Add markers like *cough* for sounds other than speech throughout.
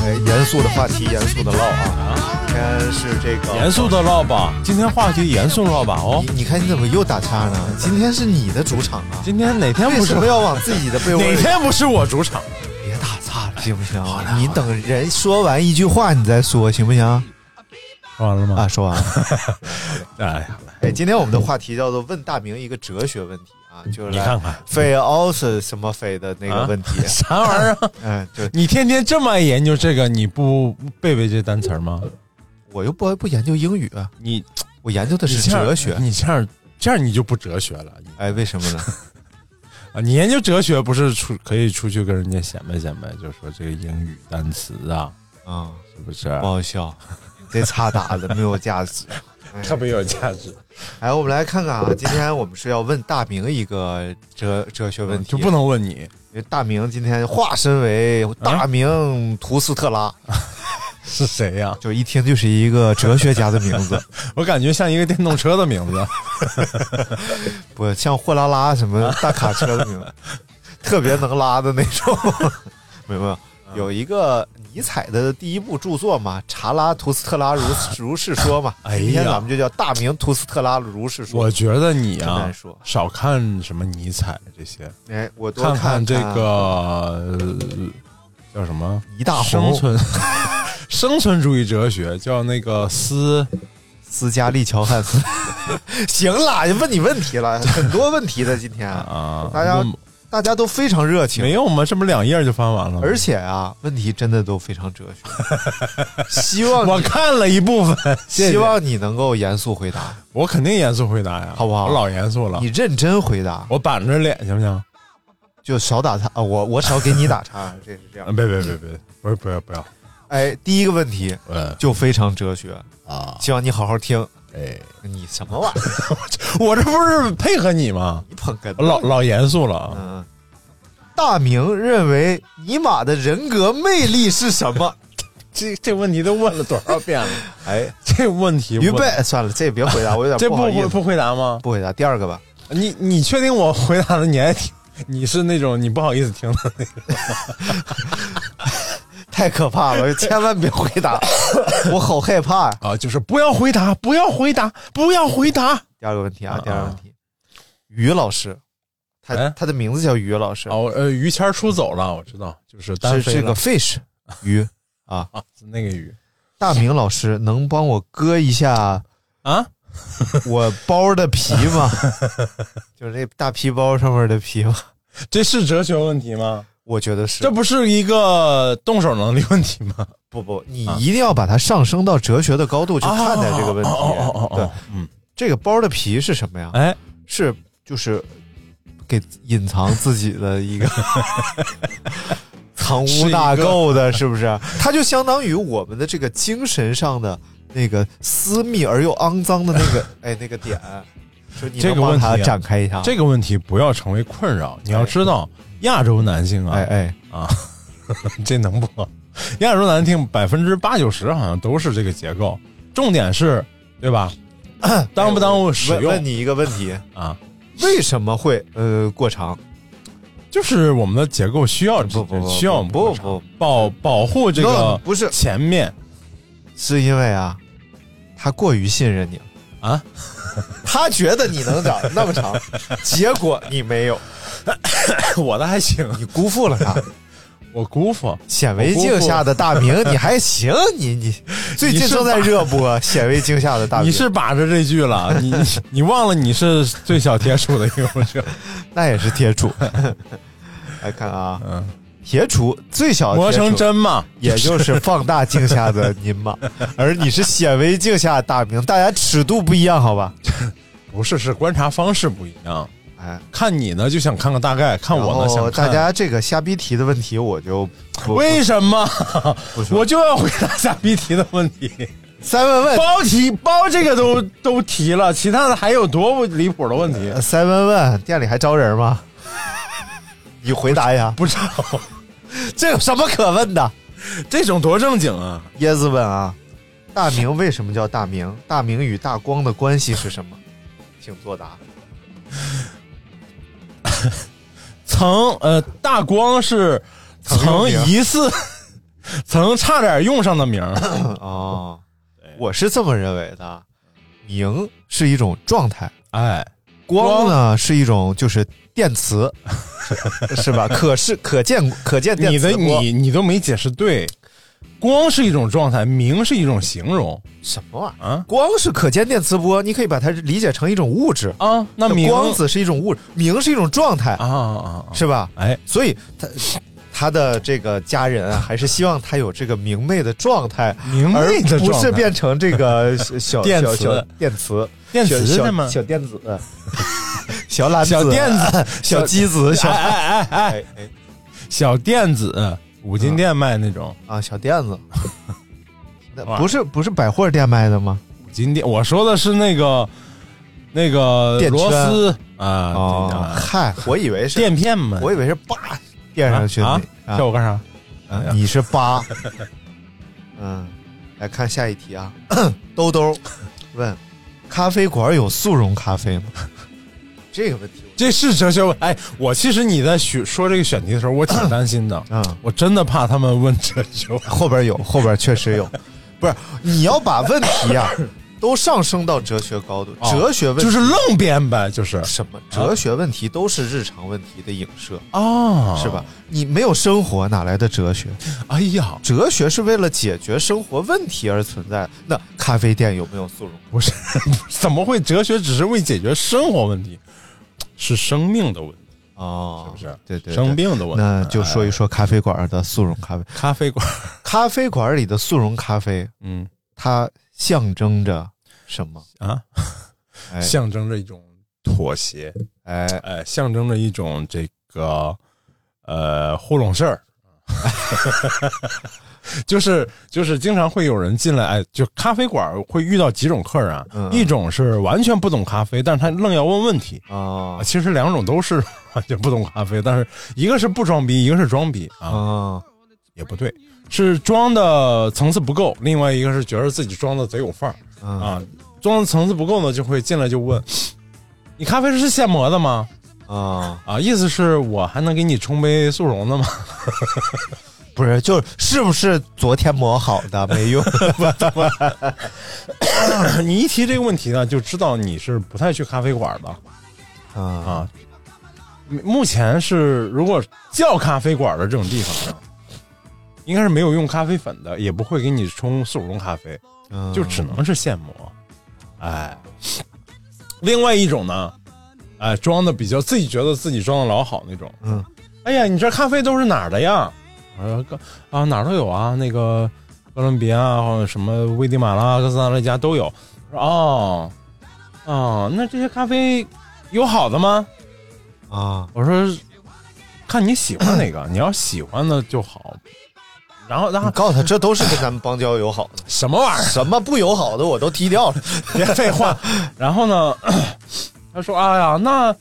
哎，严肃的话题，严肃的唠啊！今天是这个严肃的唠吧，今天话题严肃唠吧哦。你你看你怎么又打岔呢？今天是你的主场啊！今天哪天为不是什么要往自己的被窝里？哪天不是我主场？别打岔了，行不行？你等人说完一句话，你再说，行不行？说完了吗？啊，说完了。*laughs* 哎呀，哎，今天我们的话题叫做问大明一个哲学问题啊，就是你看看非奥是什么非的那个问题。*laughs* 啥玩意儿啊？嗯，*laughs* 就你天天这么爱研究这个，你不背背这单词儿吗？我又不不研究英语啊，你我研究的是哲学。你这样这样你就不哲学了哎，为什么呢？啊！你研究哲学不是出可以出去跟人家显摆显摆，就说这个英语单词啊，啊，是不是不好笑，这叉打的没有价值。*laughs* 特别有价值？哎，我们来看看啊，今天我们是要问大明一个哲哲学问题，就不能问你因为大明今天化身为大明图斯特拉，*laughs* 是谁呀？就一听就是一个哲学家的名字，*laughs* 我感觉像一个电动车的名字。不像货拉拉什么大卡车的名字，特别能拉的那种，明白吗？有一个尼采的第一部著作嘛，《查拉图斯特拉如 *sighs* 如是说》嘛，哎呀。今天咱们就叫大明图斯特拉如是说。我觉得你啊少看什么尼采这些，哎，我多看看这个、呃叫什么？一大生红存 *laughs* 生存主义哲学，叫那个斯斯嘉丽·乔汉斯。*laughs* 行了，问你问题了，很多问题的今天，啊，大家问大家都非常热情没。有吗？这不两页就翻完了吗？而且啊，问题真的都非常哲学。*laughs* 希望我看了一部分，*laughs* 希望你能够严肃回答，我肯定严肃回答呀，好不好我老严肃了你，认真回答，我板着脸行不行？就少打岔啊！我我少给你打岔，*laughs* 这是这啊，样。别别别别，不是不要不要，哎，第一个问题呃就非常哲学，啊，希望你好好听。哎，你什么玩意儿？*laughs* 我这不是配合你吗？你捧哏老老严肃了啊，嗯。大明认为尼玛的人格魅力是什么？*laughs* 这这问题都问了多少遍了？*laughs* 哎，这问题问预备，算了，这也别回答，我有点这不。不不不回答吗？不回答，第二个吧。你你确定我回答的你还听？你是那种你不好意思听的那个？太可怕了，*laughs* 千万别回答，*laughs* 我好害怕呀。啊，就是不要回答，不要回答，不要回答。第二个问题啊啊，第二个问题，于老师，他哎他的名字叫于老师，哦，呃，于谦儿出走了，我知道，就是单飞是这个 fish 鱼 *laughs* 啊。那个鱼大明老师能帮我割一下啊，我包的皮吗？就是这大皮包上面的皮吗？这是哲学问题吗？我觉得是。这不是一个动手能力问题吗？不不，你一定要把它上升到哲学的高度去看待这个问题。哦哦哦哦对哦，，嗯，这个包的皮是什么呀？哎，是就是给隐藏自己的一个 *laughs* 藏污纳垢的，是不是？它就相当于我们的这个精神上的那个私密而又肮脏的那个 *laughs* 哎那个点，这个问题啊展开一下？这个问题不要成为困扰。你要知道，亚洲男性啊，哎哎，啊，*laughs* 这能不？亚洲男性百分之八九十好像都是这个结构，重点是，对吧？耽不耽误使用问问你一个问题，啊？为什么会呃过长？就是我们的结构需要不不不需要我们不不保保护这个不是前面是因为啊，他过于信任你了啊，*laughs* 他觉得你能长 *laughs* 那么长，结果你没有，*coughs* 我的还行，你辜负了他。*laughs* 我姑父显微镜下的大明，你还行，你你最近正在热播《显微镜下的大明》，你是把着这句了，你你忘了你是最小铁杵的一个是？那也是铁杵。来看啊，嗯，铁杵最小磨成针嘛，也就是放大镜下的您嘛，*laughs* 而你是显微镜下的大明，大家尺度不一样，好吧？不是，是观察方式不一样。哎，看你呢就想看个大概，看我呢想大家这个瞎逼题的问题，我就为什么我就要回答瞎逼题的问题？三问问包题包这个都都提了，其他的还有多不离谱的问题？三问问店里还招人吗？*laughs* 你回答一下，不招，*laughs* 这有什么可问的？这种多正经啊！椰子问啊，大明为什么叫大明？大明与大光的关系是什么？*laughs* 请作答。*laughs* 曾呃，大光是曾疑似曾差点用上的名儿 *coughs* 哦，我是这么认为的，明是一种状态，哎，光呢是一种就是电磁，*laughs* 是吧？可视可见可见电磁，你的你你都没解释对。光是一种状态，明是一种形容，什么玩意儿啊？光是可见电磁波，你可以把它理解成一种物质啊。那光子是一种物，明是一种状态啊啊，是吧？哎，所以他他的这个家人啊，还是希望他有这个明媚的状态，明媚的不是变成这个小 *laughs* 电磁电磁电子的吗？小电子，小蓝小电子，小机子，小哎哎哎哎，小电子。五金店卖那种啊，小电子，*laughs* 不是不是百货店卖的吗？五金店，我说的是那个那个螺丝啊。嗨，我以为是 *laughs* 垫片嘛，我以为是叭垫上去啊。叫我干啥？你是八。嗯，来看下一题啊。*coughs* 兜兜问：咖啡馆有速溶咖啡吗？*laughs* 这个问题。这是哲学问，哎，我其实你在选说这个选题的时候，我挺担心的，嗯，我真的怕他们问哲学，后边有，后边确实有，*laughs* 不是，你要把问题啊都上升到哲学高度，哲学问就是愣编呗，就是什么哲学问题都是日常问题的影射啊，是吧？你没有生活哪来的哲学？哎呀，哲学是为了解决生活问题而存在，那咖啡店有没有速溶？不是，*laughs* 怎么会？哲学只是为解决生活问题。是生命的问题哦，是不是？对对，生病的问题。那就说一说咖啡馆的速溶咖啡。咖啡馆，咖啡馆里的速溶咖啡，嗯，它象征着什么？啊？象征着一种妥协，哎。哎，象征着一种这个呃糊弄事儿。*laughs* 就是就是经常会有人进来，哎，就咖啡馆会遇到几种客人啊，一种是完全不懂咖啡，但是他愣要问问题。啊。其实两种都是 *laughs* 完全不懂咖啡，但是一个是不装逼，一个是装逼啊，也不对，是装的层次不够。另外一个是觉得自己装的贼有范儿啊，装的层次不够呢，就会进来就问，你咖啡是现磨的吗？啊啊，意思是我还能给你冲杯速溶的吗？*laughs* 不是，就是不是昨天磨好的没用。*laughs* 你一提这个问题呢，就知道你是不太去咖啡馆的啊啊。目前是如果叫咖啡馆的这种地方，应该是没有用咖啡粉的，也不会给你冲速溶咖啡，就只能是现磨。哎，另外一种呢，哎，装的比较自己觉得自己装的老好那种。嗯，哎呀，你这咖啡都是哪儿的呀？我说哥啊哪儿都有啊，那个哥伦比亚或者什么危地马拉、哥斯达黎加都有。说哦哦，那这些咖啡有好的吗？啊，我说看你喜欢哪个，你要喜欢的就好。然后然后告诉他，这都是跟咱们邦交友好的。什么玩意儿？什么不友好的我都踢掉了。*laughs* 别废话。然后呢，*coughs* 他说：“哎呀，那。”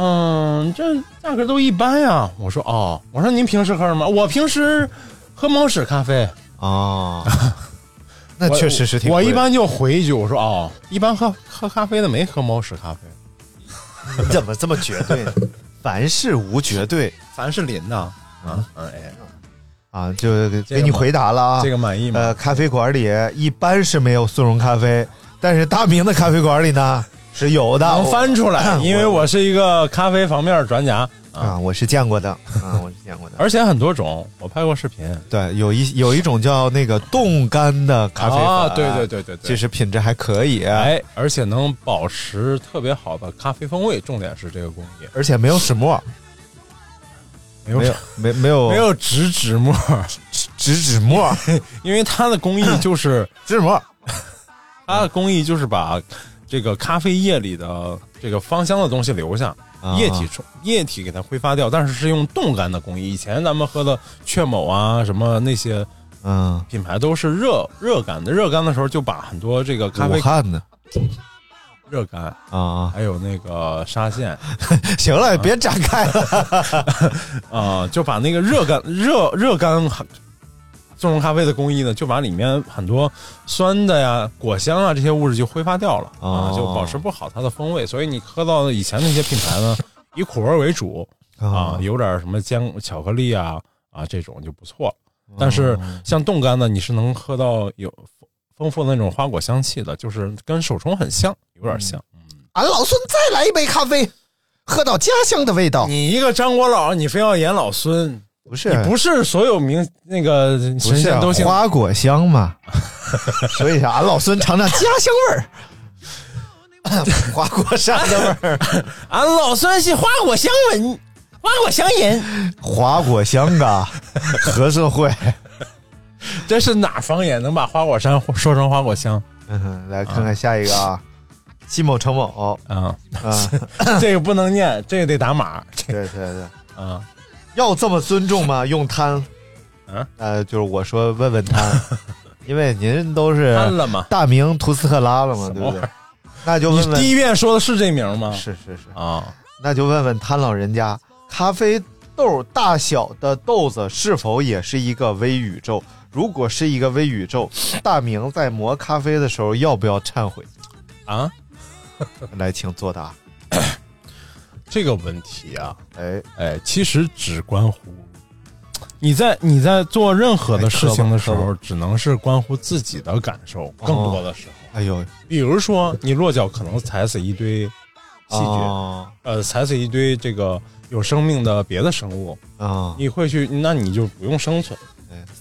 嗯，这价格都一般呀。我说哦，我说您平时喝什么？我平时喝猫屎咖啡啊。*laughs* 那确实是挺。我一般就回一句，我说哦，一般喝喝咖啡的没喝猫屎咖啡。你怎么这么绝对？*laughs* 凡事无绝对，凡是林呐啊。哎，啊，就给给你回答了啊。这个满意吗？呃，咖啡馆里一般是没有速溶咖啡，但是大明的咖啡馆里呢是有的。能翻出来，*clears throat* 因为我是一个咖啡方面专家啊，我是见过的啊，我是见过的，而且很多种，我拍过视频。对，有一有一种叫那个冻干的咖啡啊，对对对对对，其实品质还可以，哎，而且能保持特别好的咖啡风味，重点是这个工艺，而且没有始末，没有没没有 *laughs* 没有植脂末，植脂末，*laughs* 因为它的工艺就是植脂末，它的工艺就是把这个咖啡液里的这个芳香的东西留下。液体冲液体给它挥发掉，但是是用冻干的工艺。以前咱们喝的雀某啊，什么那些，嗯，品牌都是热热干的。热干的时候就把很多这个咖啡武汉的热干啊，还有那个沙县，*laughs* 行了，别展开了 *laughs* 啊，就把那个热干热热干速溶咖啡的工艺呢，就把里面很多酸的呀、果香啊这些物质就挥发掉了啊，就保持不好它的风味。所以你喝到的以前那些品牌呢，以苦味为主啊，有点什么姜、巧克力啊啊这种就不错。但是像冻干呢，你是能喝到有丰富的那种花果香气的，就是跟手冲很像，有点像。俺老孙再来一杯咖啡，喝到家乡的味道。你一个张国老，你非要演老孙？不是，你不是所有名那个神仙都姓花果香嘛？*laughs* 所以俺老孙尝尝家乡味儿，*laughs* 花果山的味儿。俺老孙是花果香闻，花果香人，花果香啊，合社会。*laughs* 这是哪方言？能把花果山说成花果香？嗯，来看看下一个啊，西某程某啊啊，*laughs* 这个不能念，这个得打码。对对对，啊。要这么尊重吗？用贪，嗯，呃，就是我说问问贪，*laughs* 因为您都是贪了吗？大名图斯特拉了嘛，对不对？那就问问，第一遍说的是这名吗？是是是啊，那就问问贪老人家，咖啡豆大小的豆子是否也是一个微宇宙？如果是一个微宇宙，大明在磨咖啡的时候要不要忏悔？啊，*laughs* 来，请作答。*coughs* 这个问题啊，哎哎，其实只关乎你在你在做任何的事情的时候，只能是关乎自己的感受，更多的时候。哎呦，比如说你落脚可能踩死一堆细菌，呃，踩死一堆这个有生命的别的生物啊，你会去，那你就不用生存。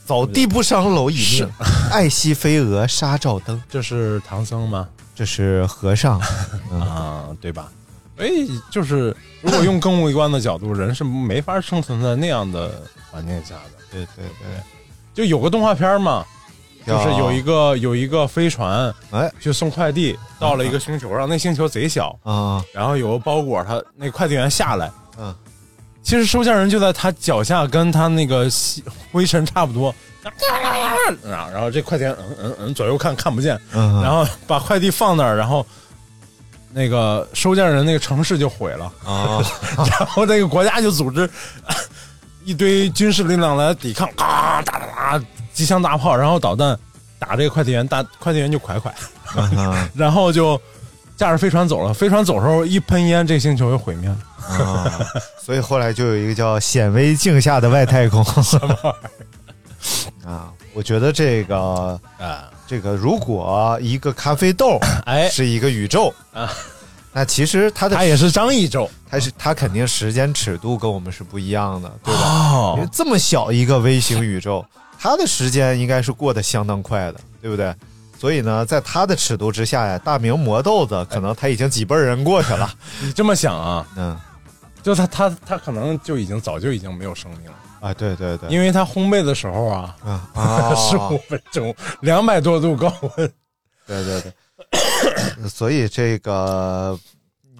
扫地不伤蝼蚁命，爱惜飞蛾杀照灯。这是唐僧吗？这是和尚 *laughs* 啊，对吧？哎，就是如果用更微观的角度，人是没法生存在那样的环境下的。对对对，就有个动画片嘛，就是有一个有一个飞船，哎，去送快递，到了一个星球上，那星球贼小啊，然后有个包裹，他那快递员下来，嗯，其实收件人就在他脚下，跟他那个灰尘差不多，啊，然后这快递员嗯嗯嗯左右看看不见，嗯，然后把快递放那儿，然后。那个收件人那个城市就毁了。啊，*laughs* 然后那个国家就组织 *coughs* 一堆军事力量来抵抗，啊哒哒哒，机枪大炮，然后导弹打这个快递员，大快递员就快快，*laughs* 然后就驾着飞船走了。飞船走的时候一喷烟，这星球就毁灭了啊。所以后来就有一个叫“显微镜下的外太空” *laughs* 什么玩意儿啊？我觉得这个啊。这个如果一个咖啡豆哎是一个宇宙啊，那其实它的它也是张宇宙，它是它肯定时间尺度跟我们是不一样的，对吧？哦、因为这么小一个微型宇宙，它的时间应该是过得相当快的，对不对？所以呢，在他的尺度之下呀，大明磨豆子可能他已经几辈人过去了。*laughs* 你这么想啊？嗯，就他他他可能就已经早就已经没有生命了。啊，对对对，因为他烘焙的时候啊，啊，*laughs* 十五分钟，两百多度高温，对对对，*coughs* 所以这个，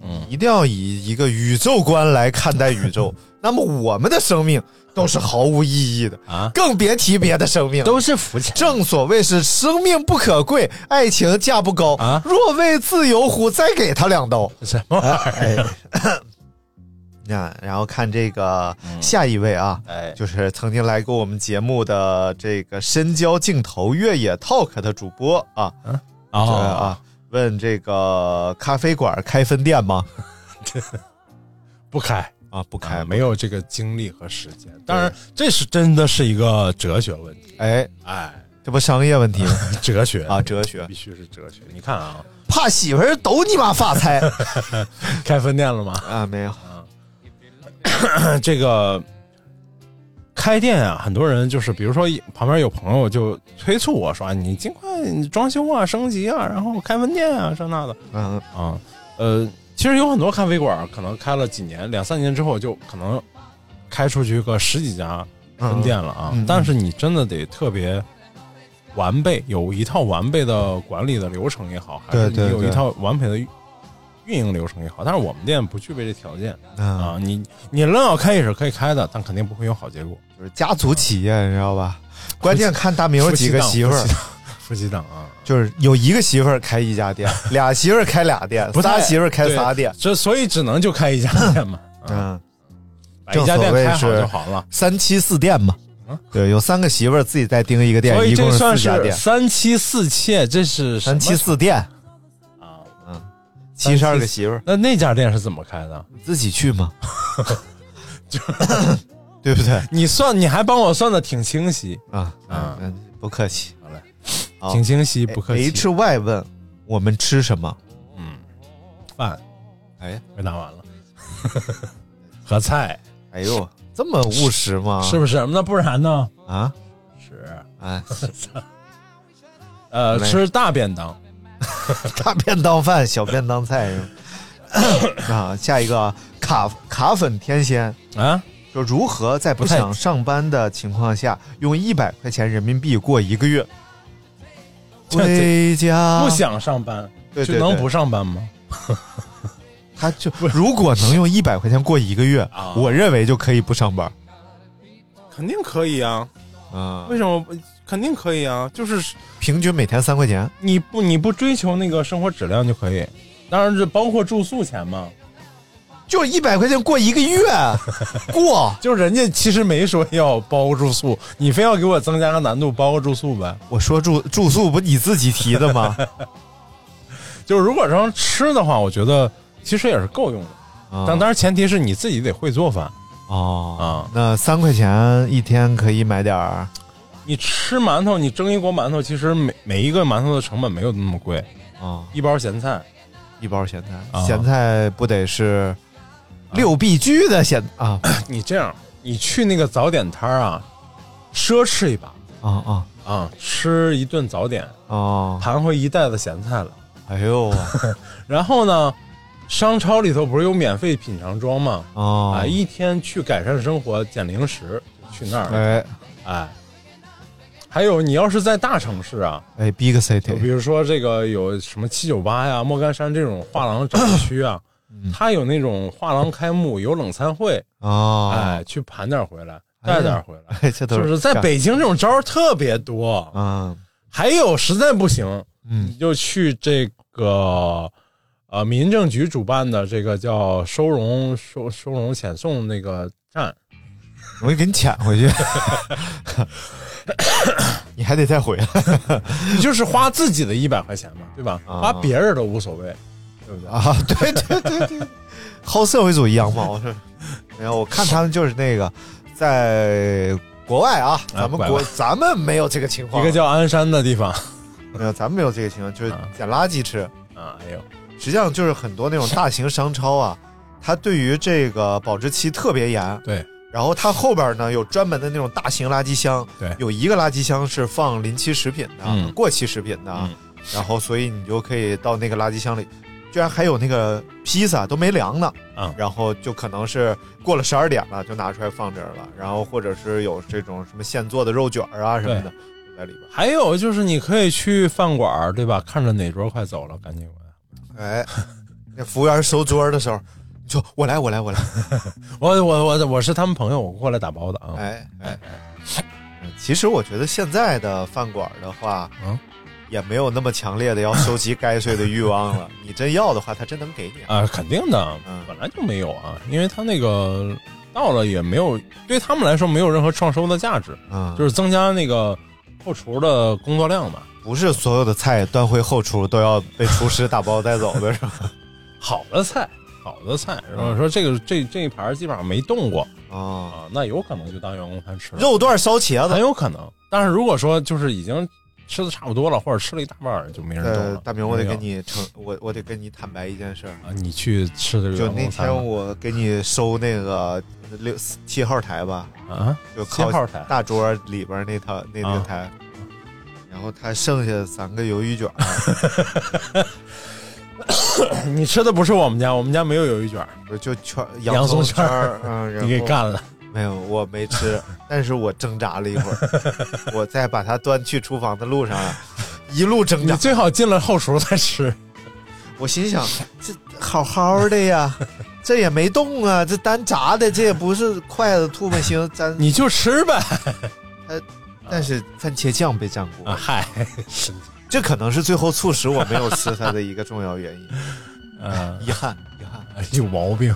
嗯，一定要以一个宇宙观来看待宇宙。那么我们的生命都是毫无意义的啊，更别提别的生命，都是浮浅。正所谓是生命不可贵，爱情价不高啊。若为自由乎，再给他两刀。什么玩意儿？*laughs* 那然后看这个下一位啊，哎，就是曾经来过我们节目的这个深交镜头越野 talk 的主播啊，嗯啊，问这个咖啡馆开分店吗？*laughs* 不开啊啊，不开，没有这个精力和时间。当然，这是真的是一个哲学问题。哎哎，这不商业问题吗？*laughs* 哲学啊，哲学必须是哲学。你看啊，怕媳妇儿都你妈发财，*laughs* 开分店了吗？啊，没有。啊 *coughs* 这个开店啊，很多人就是，比如说旁边有朋友就催促我说：“你尽快装修啊，升级啊，然后开分店啊，这那的。”嗯啊，呃，其实有很多咖啡馆可能开了几年，两三年之后就可能开出去个十几家分店了啊。嗯嗯但是你真的得特别完备，有一套完备的管理的流程也好，还是你有一套完美的运营流程也好。但是我们店不具备这条件嗯啊。你你愣要开也是可以开的，但肯定不会有好结果。就是家族企业，你知道吧？关键看大明有几个媳妇儿，夫妻档啊，就是有一个媳妇儿开一家店，*laughs* 俩媳妇儿开俩店，仨媳妇儿开仨店，这所以只能就开一家店嘛。嗯，把一家店开好就好了。三妻四店嘛。嗯，对，有三个媳妇儿自己再盯一个店，所以一共是这算四家店，三妻四妾，这是三妻四店啊，嗯，七十二个媳妇儿。那那家店是怎么开的？你自己去吗？就 *laughs* 对不对？你算，你还帮我算的挺清晰啊啊，嗯，不客气。挺清晰，不客气。H Y 问我们吃什么？嗯，饭。哎，回答完了。*laughs* 和菜。哎呦，这么务实吗？是不是？那不然呢？啊，是。哎，*laughs* 呃，吃大便当，*laughs* 大便当饭，小便当菜是吧？啊，下一个啊卡卡粉天仙啊，说如何在不想上班的情况下，用一百块钱人民币过一个月？这回家不想上班，对对对就能不上班吗？*laughs* 他就如果能用一百块钱过一个月，啊我认为就可以不上班。肯定可以啊，啊，为什么？肯定可以啊，就是平均每天三块钱，你不你不追求那个生活质量就可以，当然这包括住宿钱嘛。就一百块钱过一个月，*laughs* 过就人家其实没说要包住宿，你非要给我增加个难度，包个住宿呗。我说住住宿不你自己提的吗？*laughs* 就是如果说吃的话，我觉得其实也是够用的，啊但当然前提是你自己得会做饭哦啊。那三块钱一天可以买点儿你吃馒头，你蒸一锅馒头，其实每每一个馒头的成本没有那么贵，啊，一包咸菜，一包咸菜，啊咸菜不得是六必居的咸啊你这样，你去那个早点摊儿啊，奢侈一把啊啊啊，吃一顿早点，啊！盘回一袋子咸菜了。哎呦 *laughs* 然后呢，商超里头不是有免费品尝装吗？啊啊，一天去改善生活捡零食，去那儿，哎哎。还有，你要是在大城市啊，哎，Big City 比如说这个有什么七九八呀、莫干山这种画廊展示区啊，它有那种画廊开幕，有冷餐会，啊，哎，去盘点回来，带点回来，哎，这都是？在北京这种招儿特别多，啊还有实在不行，嗯。你就去这个呃民政局主办的这个叫收容收收容遣送那个站，我给你抢回去，*coughs* 你还得再回来。你就是花自己的一百块钱嘛，对吧？啊。花别人的无所谓，对不对？啊！*laughs* 对对对对，好社会主义羊毛是。没有，我看他们就是那个在国外啊，咱们国咱们没有这个情况，一个叫鞍山的地方 *laughs* 没有，咱们没有这个情况，就是啊捡垃圾吃。啊，哎呦，实际上就是很多那种大型商超啊，它对于这个保质期特别严。对，然后它后边呢有专门的那种大型垃圾箱，对有一个垃圾箱是放临期食品的、嗯过期食品的，嗯然后所以你就可以到那个垃圾箱里，居然还有那个披萨都没凉呢，啊然后就可能是过了十二点了，就拿出来放这儿了，然后或者是有这种什么现做的肉卷儿啊什么的在里边。还有就是你可以去饭馆儿，对吧？看着哪桌快走了，赶紧过来。哎，那服务员收桌的时候，你说我来，我来，我来。*laughs* 我我我我是他们朋友，我过来打包的啊。哎哎，嗯其实我觉得现在的饭馆的话，嗯，也没有那么强烈的要收集该税的欲望了。*laughs* 你真要的话，他真能给你啊。啊，肯定的嗯，本来就没有啊，因为他那个到了也没有，对他们来说没有任何创收的价值，嗯，就是增加那个后厨的工作量嘛。不是所有的菜端回后厨都要被厨师打包带走的，是吧？好的菜好的菜，然后说这个这这一盘基本上没动过啊啊，那有可能就当员工餐吃了，肉段烧茄子很有可能。但是如果说就是已经吃的差不多了，或者吃了一大半儿，就没人动了。，呃大明，我得跟你承，我我得跟你坦白一件事儿。啊，你去吃的就那员工餐天我给你收那个六七号台吧，啊，就靠七号台大桌里边那套那那啊台，然后他剩下三个鱿鱼卷，*laughs* 你吃的不是我们家，我们家没有鱿鱼卷，就圈 *laughs* 洋葱葱圈儿，嗯，然 *laughs* 你给干了。没有，我没吃，*laughs* 但是我挣扎了一会儿，我在把它端去厨房的路上啊，一路挣扎，你最好进了后厨再吃。我心想这好好的呀。这也没动啊，这单炸的，这也不是筷子吐沫星，咱你就吃呗。但是番茄酱被占过啊，嗨，这可能是最后促使我没有吃它的一个重要原因。*laughs* 嗯，遗憾，遗憾，有毛病。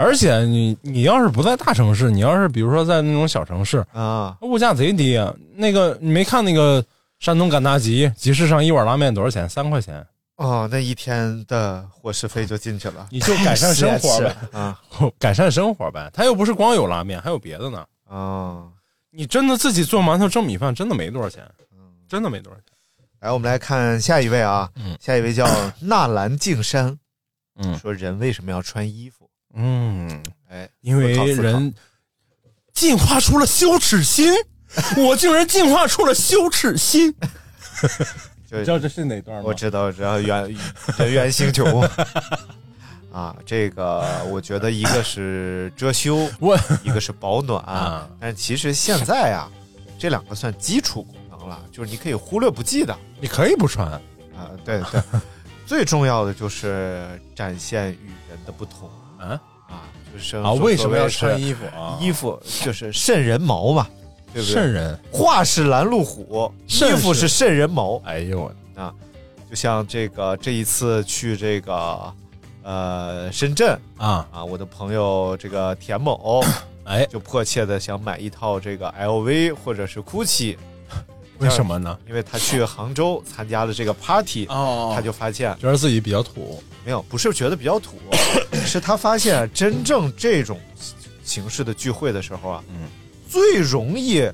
而且你你要是不在大城市，你要是比如说在那种小城市啊，物价贼低啊。那个你没看那个山东赶大集集市上一碗拉面多少钱？三块钱。哦，那一天的伙食费就进去了。你就改善生活呗 *laughs* 啊，改善生活呗。他又不是光有拉面，还有别的呢。啊，你真的自己做馒头蒸米饭，真的没多少钱，真的没多少钱。来，我们来看下一位啊，嗯下一位叫纳兰静山，嗯，说人为什么要穿衣服？嗯，哎，因为人进化出了羞耻心，*laughs* 我竟然进化出了羞耻心。*laughs* 就你知道这是哪段吗？我知道，知道圆人猿星球啊，这个我觉得一个是遮羞，*laughs* 一个是保暖，啊但其实现在啊，这两个算基础功能了，就是你可以忽略不计的你可以不穿，啊。对对，最重要的就是展现与人的不同啊啊，就是啊为什么要穿衣服啊衣服就是瘆人毛嘛，对不对？瘆人画是拦路虎，衣服是瘆人毛。哎呦我啊，就像这个这一次去这个呃深圳啊啊，我的朋友这个田某，哎，就迫切的想买一套这个 LV 或者是 GUCCI，*laughs* 为什么呢？因为他去杭州参加了这个 party，哦他就发现觉得自己比较土，没有，不是觉得比较土，*laughs* 是他发现真正这种形式的聚会的时候啊，嗯，最容易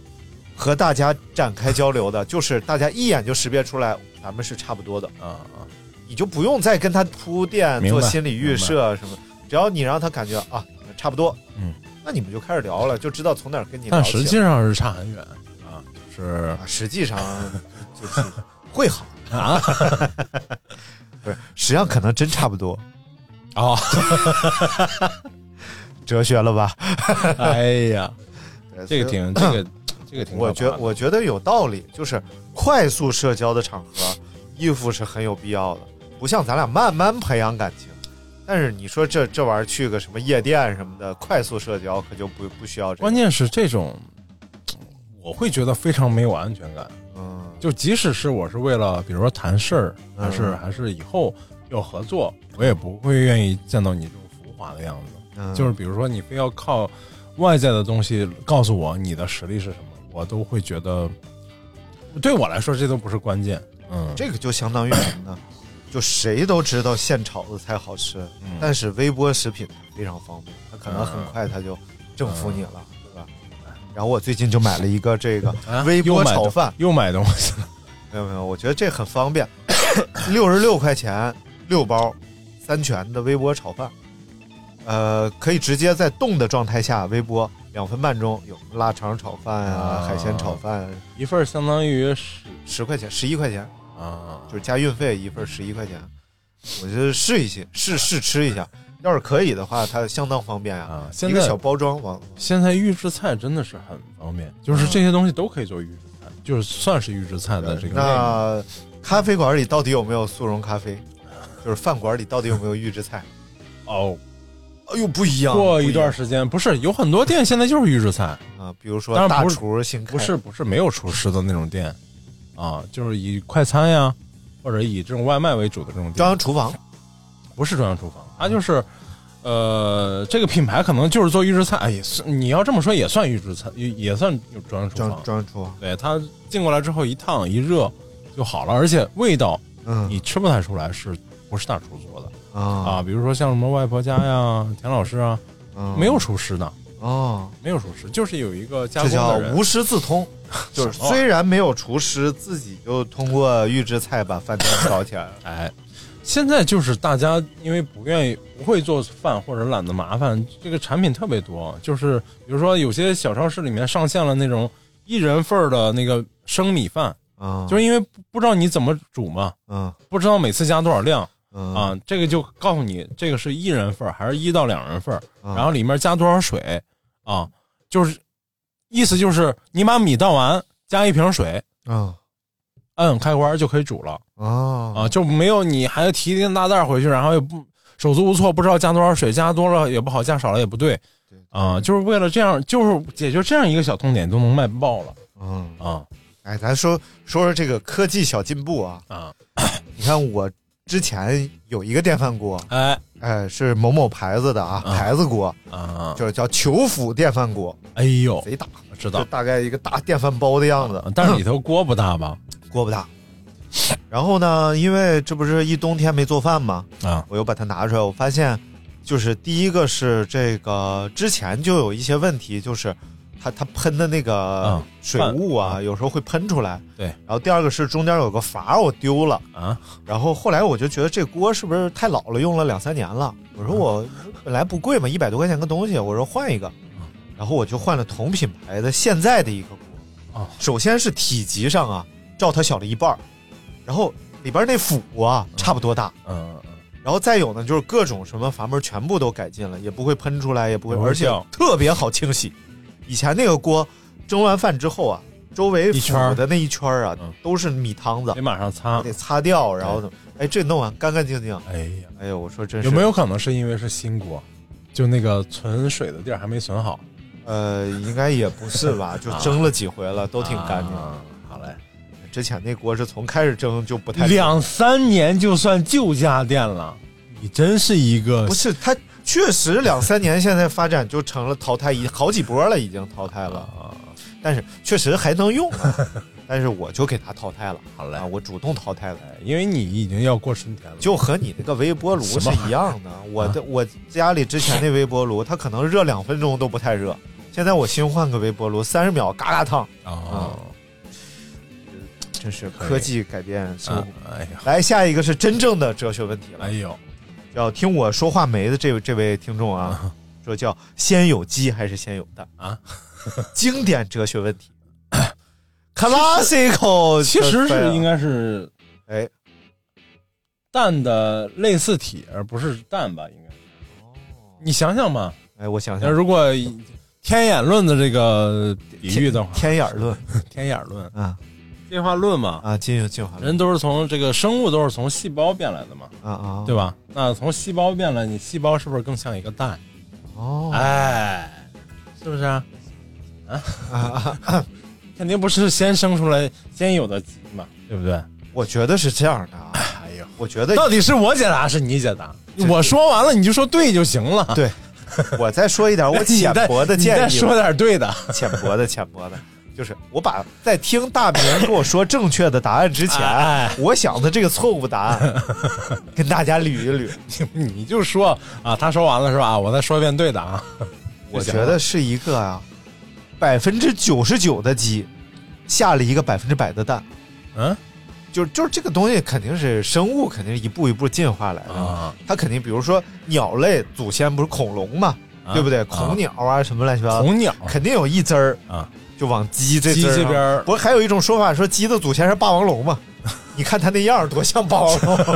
和大家展开交流的，就是大家一眼就识别出来咱们是差不多的啊啊，你就不用再跟他铺垫做心理预设什么，只要你让他感觉啊差不多，嗯，那你们就开始聊了，就知道从哪儿跟你聊但。实际上是差很远啊，就是啊，实际上就是会好啊，*laughs* 不是，实际上可能真差不多哦，*laughs* 哲学了吧？*laughs* 哎呀，*clears throat* 这个挺这个这个挺我觉我觉得有道理，就是快速社交的场合，衣服是很有必要的，不像咱俩慢慢培养感情。但是你说这这玩意儿去个什么夜店什么的，快速社交可就不不需要这个。关键是这种，*tsk* 我会觉得非常没有安全感。嗯，就即使是我是为了，比如说谈事儿，还是、嗯还是以后要合作，我也不会愿意见到你这种浮华的样子。嗯就是比如说你非要靠外在的东西告诉我你的实力是什么，我都会觉得，对我来说这都不是关键。嗯，这个就相当于什么呢？就谁都知道现炒的菜好吃，嗯但是微波食品非常方便，它可能很快它就征服你了，对吧？然后我最近就买了一个这个 *laughs* 啊微波炒饭，又买东西了。没有没有，我觉得这很方便，六十六块钱六包，三全的微波炒饭，呃，可以直接在冻的状态下微波两分半钟，有腊肠炒饭啊、啊。海鲜炒饭，一份相当于十十块钱，十一块钱，啊，就是加运费一份十一块钱，我觉得试一试，试试吃一下，要是可以的话，它相当方便呀、啊现在一个小包装往现在预制菜真的是很方便，就是这些东西都可以做预制菜，就是算是预制菜的这个。那咖啡馆里到底有没有速溶咖啡？就是饭馆里到底有没有预制菜？*laughs* 哦，哎呦，不一样。过一段时间不是有很多店现在就是预制菜，啊，比如说大厨新开不是不是没有厨师的那种店，啊，就是以快餐呀或者以这种外卖为主的这种店，中央厨房，*laughs* 不是中央厨房，它就是。呃，这个品牌可能就是做预制菜，哎也是你要这么说也算预制菜，也也算有中央厨房。中央厨房，对，它进过来之后一烫一热就好了，而且味道嗯，你吃不太出来是不是大厨做的啊。啊，比如说像什么外婆家呀、田老师啊，嗯。没有厨师的，哦，没有厨师，就是有一个加这工的人叫无师自通，*laughs* 就是虽然没有厨师，自己就通过预制菜把饭店搞起来了。*laughs* 哎，现在就是大家因为不愿意、不会做饭或者懒得麻烦，这个产品特别多。就是比如说有些小超市里面上线了那种一人份儿的那个生米饭，啊，就是因为不不知道你怎么煮嘛，嗯。不知道每次加多少量嗯啊，这个就告诉你这个是一人份儿还是一到两人份然后里面加多少水啊，就是意思就是你把米倒完，加一瓶水，啊按开关就可以煮了。啊啊，就没有你还要提一个大袋回去，然后又不手足无措，不知道加多少水，加多了也不好，加少了也不对，啊，就是为了这样，就是解决这样一个小痛点都能卖爆了嗯，啊哎，咱说说说这个科技小进步啊。啊！你看我之前有一个电饭锅，哎。哎，是某某牌子的啊，啊牌子锅，啊，就是叫球釜电饭锅，哎呦，贼大，知道，就大概一个大电饭煲的样子，但是里头锅不大吧？锅不大。然后呢，因为这不是一冬天没做饭吗？啊我又把它拿出来，我发现，就是第一个是这个之前就有一些问题，就是它它喷的那个啊水雾啊，有时候会喷出来。对然后第二个是中间有个阀我丢了，啊，然后后来我就觉得这锅是不是太老了，用了两三年了。我说我本来不贵嘛，一百多块钱个东西，我说换一个，然后我就换了同品牌的现在的一个锅。哦首先是体积上啊，照它小了一半儿然后里边那釜啊差不多大。嗯，嗯然后再有呢，就是各种什么阀门全部都改进了，也不会喷出来，也不会，而且特别好清洗。以前那个锅蒸完饭之后啊，周围一圈儿的那一圈儿啊，嗯都是米汤子得，马上擦。得擦掉，然后哎，这弄完干干净净。哎呀，哎呦，我说真是有没有可能是因为是新锅，就那个存水的地儿还没存好？呃，应该也不是吧，就蒸了几回了，都挺干净。啊好嘞，之前那锅是从开始蒸就不太两三年就算旧家电了，你真是一个不是它确实两三年现在发展就成了淘汰一好几波了，已经淘汰了。啊，但是确实还能用啊，*laughs* 但是我就给它淘汰了。好嘞。啊，我主动淘汰了，哎因为你已经要过春天了，就和你那个微波炉是一样的。*laughs* 我的我家里之前那微波炉，它可能热两分钟都不太热，现在我新换个微波炉，三十秒嘎嘎烫，啊，真是科技改变生活。哎呀，来，下一个是真正的哲学问题了。哎，呦，要听我说话没的这位这位听众啊，说叫先有鸡还是先有蛋？啊？经典哲学问题，*laughs* classical，其实是应该该是哎。蛋的类似体，而不是蛋吧？应该哦。你想想吧，哎，我想想，那如果天眼论的这个比喻的话，天眼论。天眼论、*laughs* 啊进化论嘛，啊，进进化论人都是从这个生物都是从细胞变来的嘛，啊啊，对吧？那从细胞变来，你细胞是不是更像一个蛋？哦，哎，是不是啊？啊啊，啊 *laughs* 肯定不是先生出来先有的鸡嘛，对不对？我觉得是这样的啊，哎呦，我觉得到底是我解答是你解答？我说完了你就说对就行了。对，我再说一点我浅 *laughs* 薄的建议，再说点对的。浅薄的浅薄的，就是我把在听大明跟我说正确的答案之前，*laughs* 哎我想的这个错误答案 *laughs* 跟大家捋一捋。你就说啊，他说完了是吧？我再说一遍对的啊。*laughs* 我觉得是一个啊，百分之九十九的鸡下了一个百分之百的蛋，嗯就就是这个东西肯定是生物，肯定是一步一步进化来的。啊，它肯定，比如说鸟类祖先不是恐龙嘛，啊对不对？啊恐鸟啊什么乱七八糟，恐鸟肯定有一只儿啊，就往鸡这鸡这边不是还有一种说法说鸡的祖先是霸王龙嘛？*laughs* 你看它那样多像霸王龙。*laughs*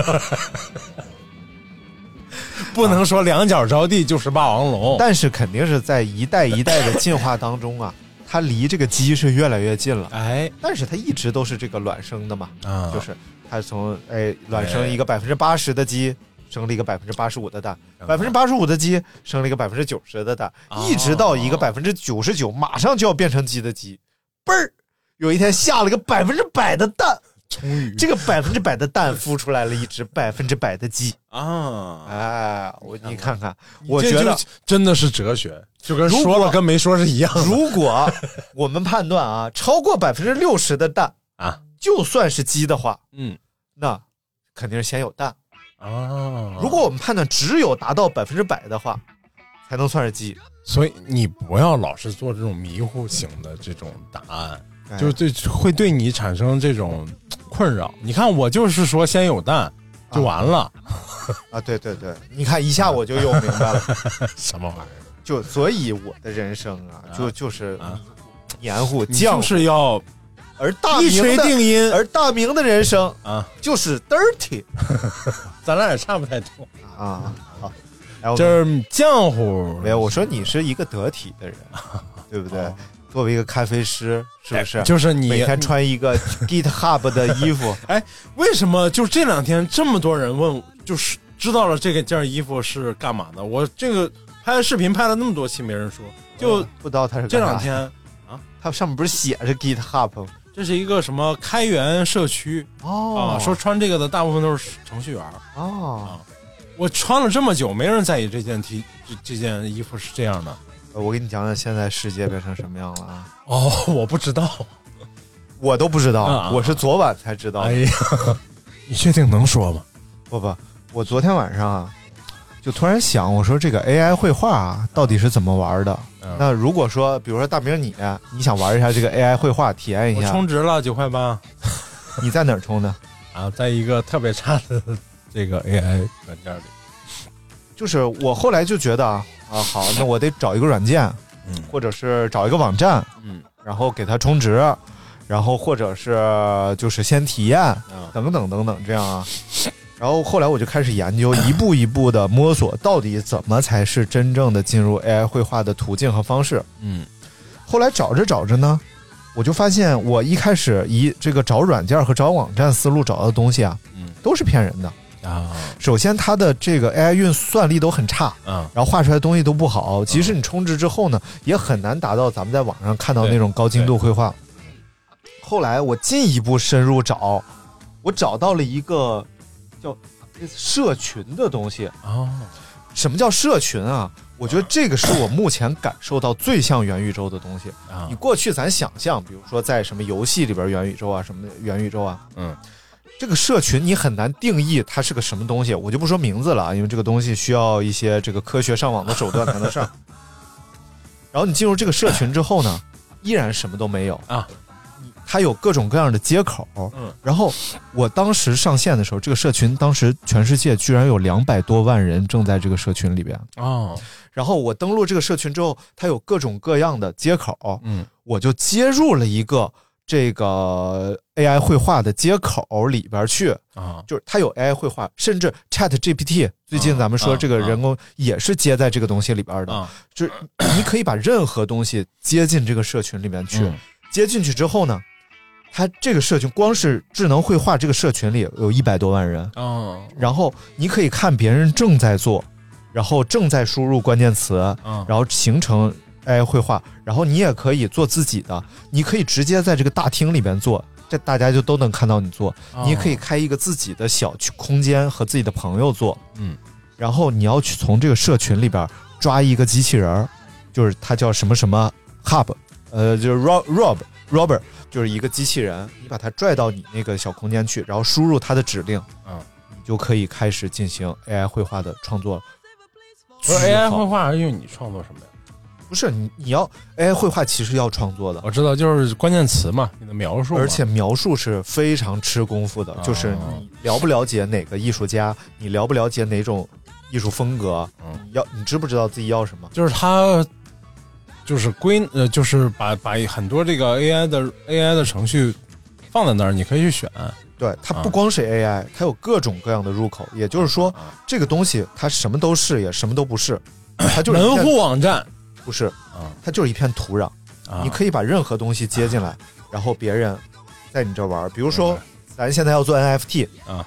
不能说两脚着地就是霸王龙。但是肯定是在一代一代的进化当中啊，*laughs* 它离这个鸡是越来越近了。哎但是它一直都是这个卵生的嘛，啊，就是它从哎卵生一个百分之八十的鸡，生了一个百分之八十五的蛋，百分之八十五的鸡生了一个百分之九十的蛋，哦。一直到一个百分之九十九马上就要变成鸡的鸡，嘣儿，有一天下了个百分之百的蛋，终于。这个百分之百的蛋孵出来了一只百分之百的鸡，啊，哎，我你看看，我觉得真的是哲学，就跟说了跟没说是一样的。如果我们判断啊，超过百分之六十的蛋，啊。就算是鸡的话，嗯。那肯定是先有蛋。啊。如果我们判断只有达到百分之百的话，才能算是记忆。所以你不要老是做这种迷糊型的这种答案，哎就是对会对你产生这种困扰。你看，我就是说先有蛋就完了，啊，对对对，你看一下我就又明白了，*laughs* 什么玩意儿？就所以我的人生啊，就就是啊黏糊你浆糊，就是要而大一锤明的定音而大明的人生啊！就是 dirty *laughs* 咱俩也差不太多，啊。好，就是浆糊。没有，我说你是一个得体的人，*laughs* 对不对？作为一个咖啡师，是不是？哎就是你每天穿一个 GitHub 的衣服，*laughs* 哎，为什么就这两天这么多人问，就是知道了这个件衣服是干嘛的？我这个拍视频拍了那么多期，没人说，就不知道他是这两天啊，它上面不是写着 GitHub 吗？这是一个什么开源社区哦啊？说穿这个的大部分都是程序员。哦，我穿了这么久，没人在意这件 T 这这件衣服是这样的。呃我给你讲讲现在世界变成什么样了啊！哦，*laughs* 我不知道。我都不知道，啊我是昨晚才知道。哎呀，*laughs* 你确定能说吗？不不，我昨天晚上啊，就突然想，我说这个 AI 绘画啊，到底是怎么玩的？嗯那如果说，比如说大明你，你想玩一下这个 AI 绘画，体验一我下，充值了九块八 *laughs* 你在哪儿充的？啊，在一个特别差的这个 AI 软件里。就是我后来就觉得啊，啊好，那我得找一个软件，嗯或者是找一个网站，嗯然后给它充值，然后或者是就是先体验，啊等等等等这样啊。然后后来我就开始研究，一步一步的摸索，到底怎么才是真正的进入 AI 绘画的途径和方式。嗯后来找着找着呢，我就发现我一开始以这个找软件和找网站思路找到的东西啊，嗯都是骗人的。啊首先，它的这个 AI 运算力都很差，嗯然后画出来的东西都不好，即使你充值之后呢，也很难达到咱们在网上看到那种高精度绘画。后来我进一步深入找，我找到了一个叫社群的东西。啊什么叫社群啊？我觉得这个是我目前感受到最像元宇宙的东西。啊你过去咱想象，比如说在什么游戏里边元宇宙啊，什么元宇宙啊，嗯这个社群你很难定义它是个什么东西，我就不说名字了啊，因为这个东西需要一些这个科学上网的手段才能上。*laughs* 然后你进入这个社群之后呢，依然什么都没有啊，它有各种各样的接口。嗯，然后我当时上线的时候，这个社群当时全世界居然有两百多万人正在这个社群里边。哦。然后我登录这个社群之后，它有各种各样的接口，嗯。我就接入了一个这个 AI 绘画的接口里边去，啊。就是它有 AI 绘画，甚至 Chat GPT，最近咱们说这个人工也是接在这个东西里边的，啊。就是你可以把任何东西接进这个社群里面去，嗯。接进去之后呢，它这个社群光是智能绘画这个社群里有一百多万人，嗯然后你可以看别人正在做，然后正在输入关键词，嗯然后形成 AI 绘画，然后你也可以做自己的，你可以直接在这个大厅里边做，这大家就都能看到你做。哦你也可以开一个自己的小区空间和自己的朋友做，嗯，然后你要去从这个社群里边抓一个机器人儿，就是它叫什么什么 Hub，呃，就是 Rob Rob Robert，就是一个机器人，你把它拽到你那个小空间去，然后输入它的指令，嗯，你就可以开始进行 AI 绘画的创作了。不是 AI 绘画是用你创作什么呀？不是你你要 AI 绘画其实要创作的，我知道，就是关键词嘛，你的描述，而且描述是非常吃功夫的，哦就是你了不了解哪个艺术家，你了不了解哪种艺术风格，嗯你要你知不知道自己要什么？就是它就是归呃，就是把把很多这个 AI 的 AI 的程序放在那儿，你可以去选。对，它啊。不光是 AI，它有各种各样的入口，也就是说，啊这个东西它什么都是，也什么都不是，它就是门户网站。不是，啊。它就是一片土壤，啊，你可以把任何东西接进来，然后别人在你这玩，比如说咱现在要做 NFT 啊，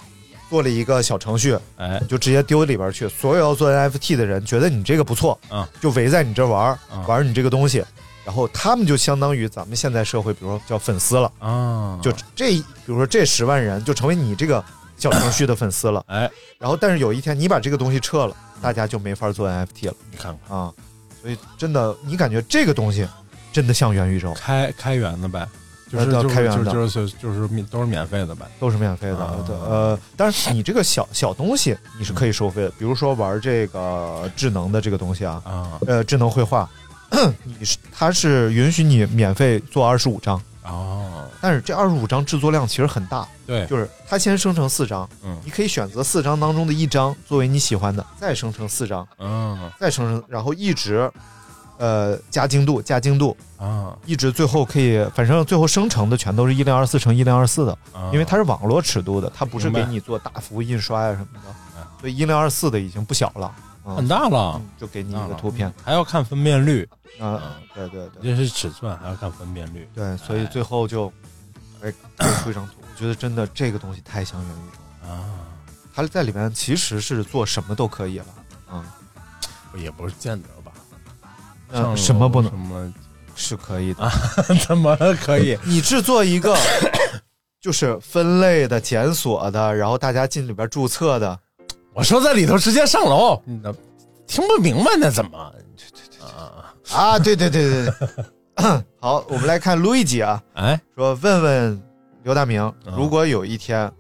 做了一个小程序，哎。就直接丢里边去。所有要做 NFT 的人觉得你这个不错，嗯，就围在你这玩玩你这个东西，然后他们就相当于咱们现在社会，比如说叫粉丝了，啊，就这，比如说这十万人就成为你这个小程序的粉丝了。哎，然后但是有一天你把这个东西撤了，大家就没法做 NFT 了。你看看。啊。所以真的，你感觉这个东西真的像元宇宙？开开源的呗，就是就是要开源的。就就是就是免都是免费的呗。都是免费的。呃，但是你这个小小东西你是可以收费的，比如说玩这个智能的这个东西啊，啊。呃，智能绘画，*clears throat* 你是它是允许你免费做二十五张，哦，但是这二十五张制作量其实很大，对，就是它先生成四张，嗯。你可以选择四张当中的一张作为你喜欢的，再生成四张，嗯。再生成，然后一直，呃，加精度，加精度，啊，一直最后可以，反正最后生成的全都是一零二四乘一零二四的，啊。因为它是网络尺度的，它不是给你做大幅印刷呀什么的哎，所以一零二四的已经不小了，嗯。很大了。嗯，就给你一个图片，还要看分辨率，啊，对对对。这是尺寸，还要看分辨率。对，所以最后就，哎，做出一张图，我觉得真的这个东西太像元宇宙，啊，它在里面其实是做什么都可以了，嗯，也不是见得上什么不能什么是可以的。*laughs* 怎么可以？你制作一个 *coughs* 就是分类的、检索的，然后大家进里边注册的，我说在里头直接上楼，你听不明白呢？怎么？啊啊，对对对对对。*coughs* 好，我们来看路易吉啊，哎，说问问刘大明，嗯如果有一天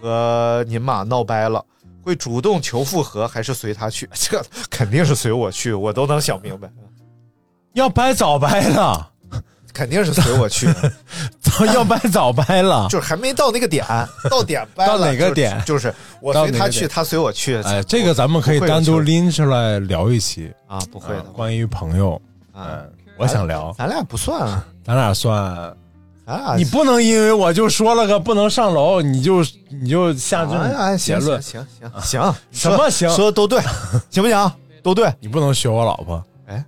和您妈闹掰了，会主动求复合还是随他去？*laughs* 这肯定是随我去，我都能想明白，要掰早掰了，肯定是随我去，*laughs* 早要掰早掰了。就是还没到那个点，到点掰了，*laughs* 到哪个点就是我随他去，他随我去。哎，这个咱们可以单独拎出来聊一期啊，不会的啊关于朋友，啊，嗯，我想聊，咱俩不算啊，咱俩算。咱俩你不能因为我就说了个不能上楼，你就你就下这结论，行行行行，什么行？说的都对，行不行？都对。你不能学我老婆。哎，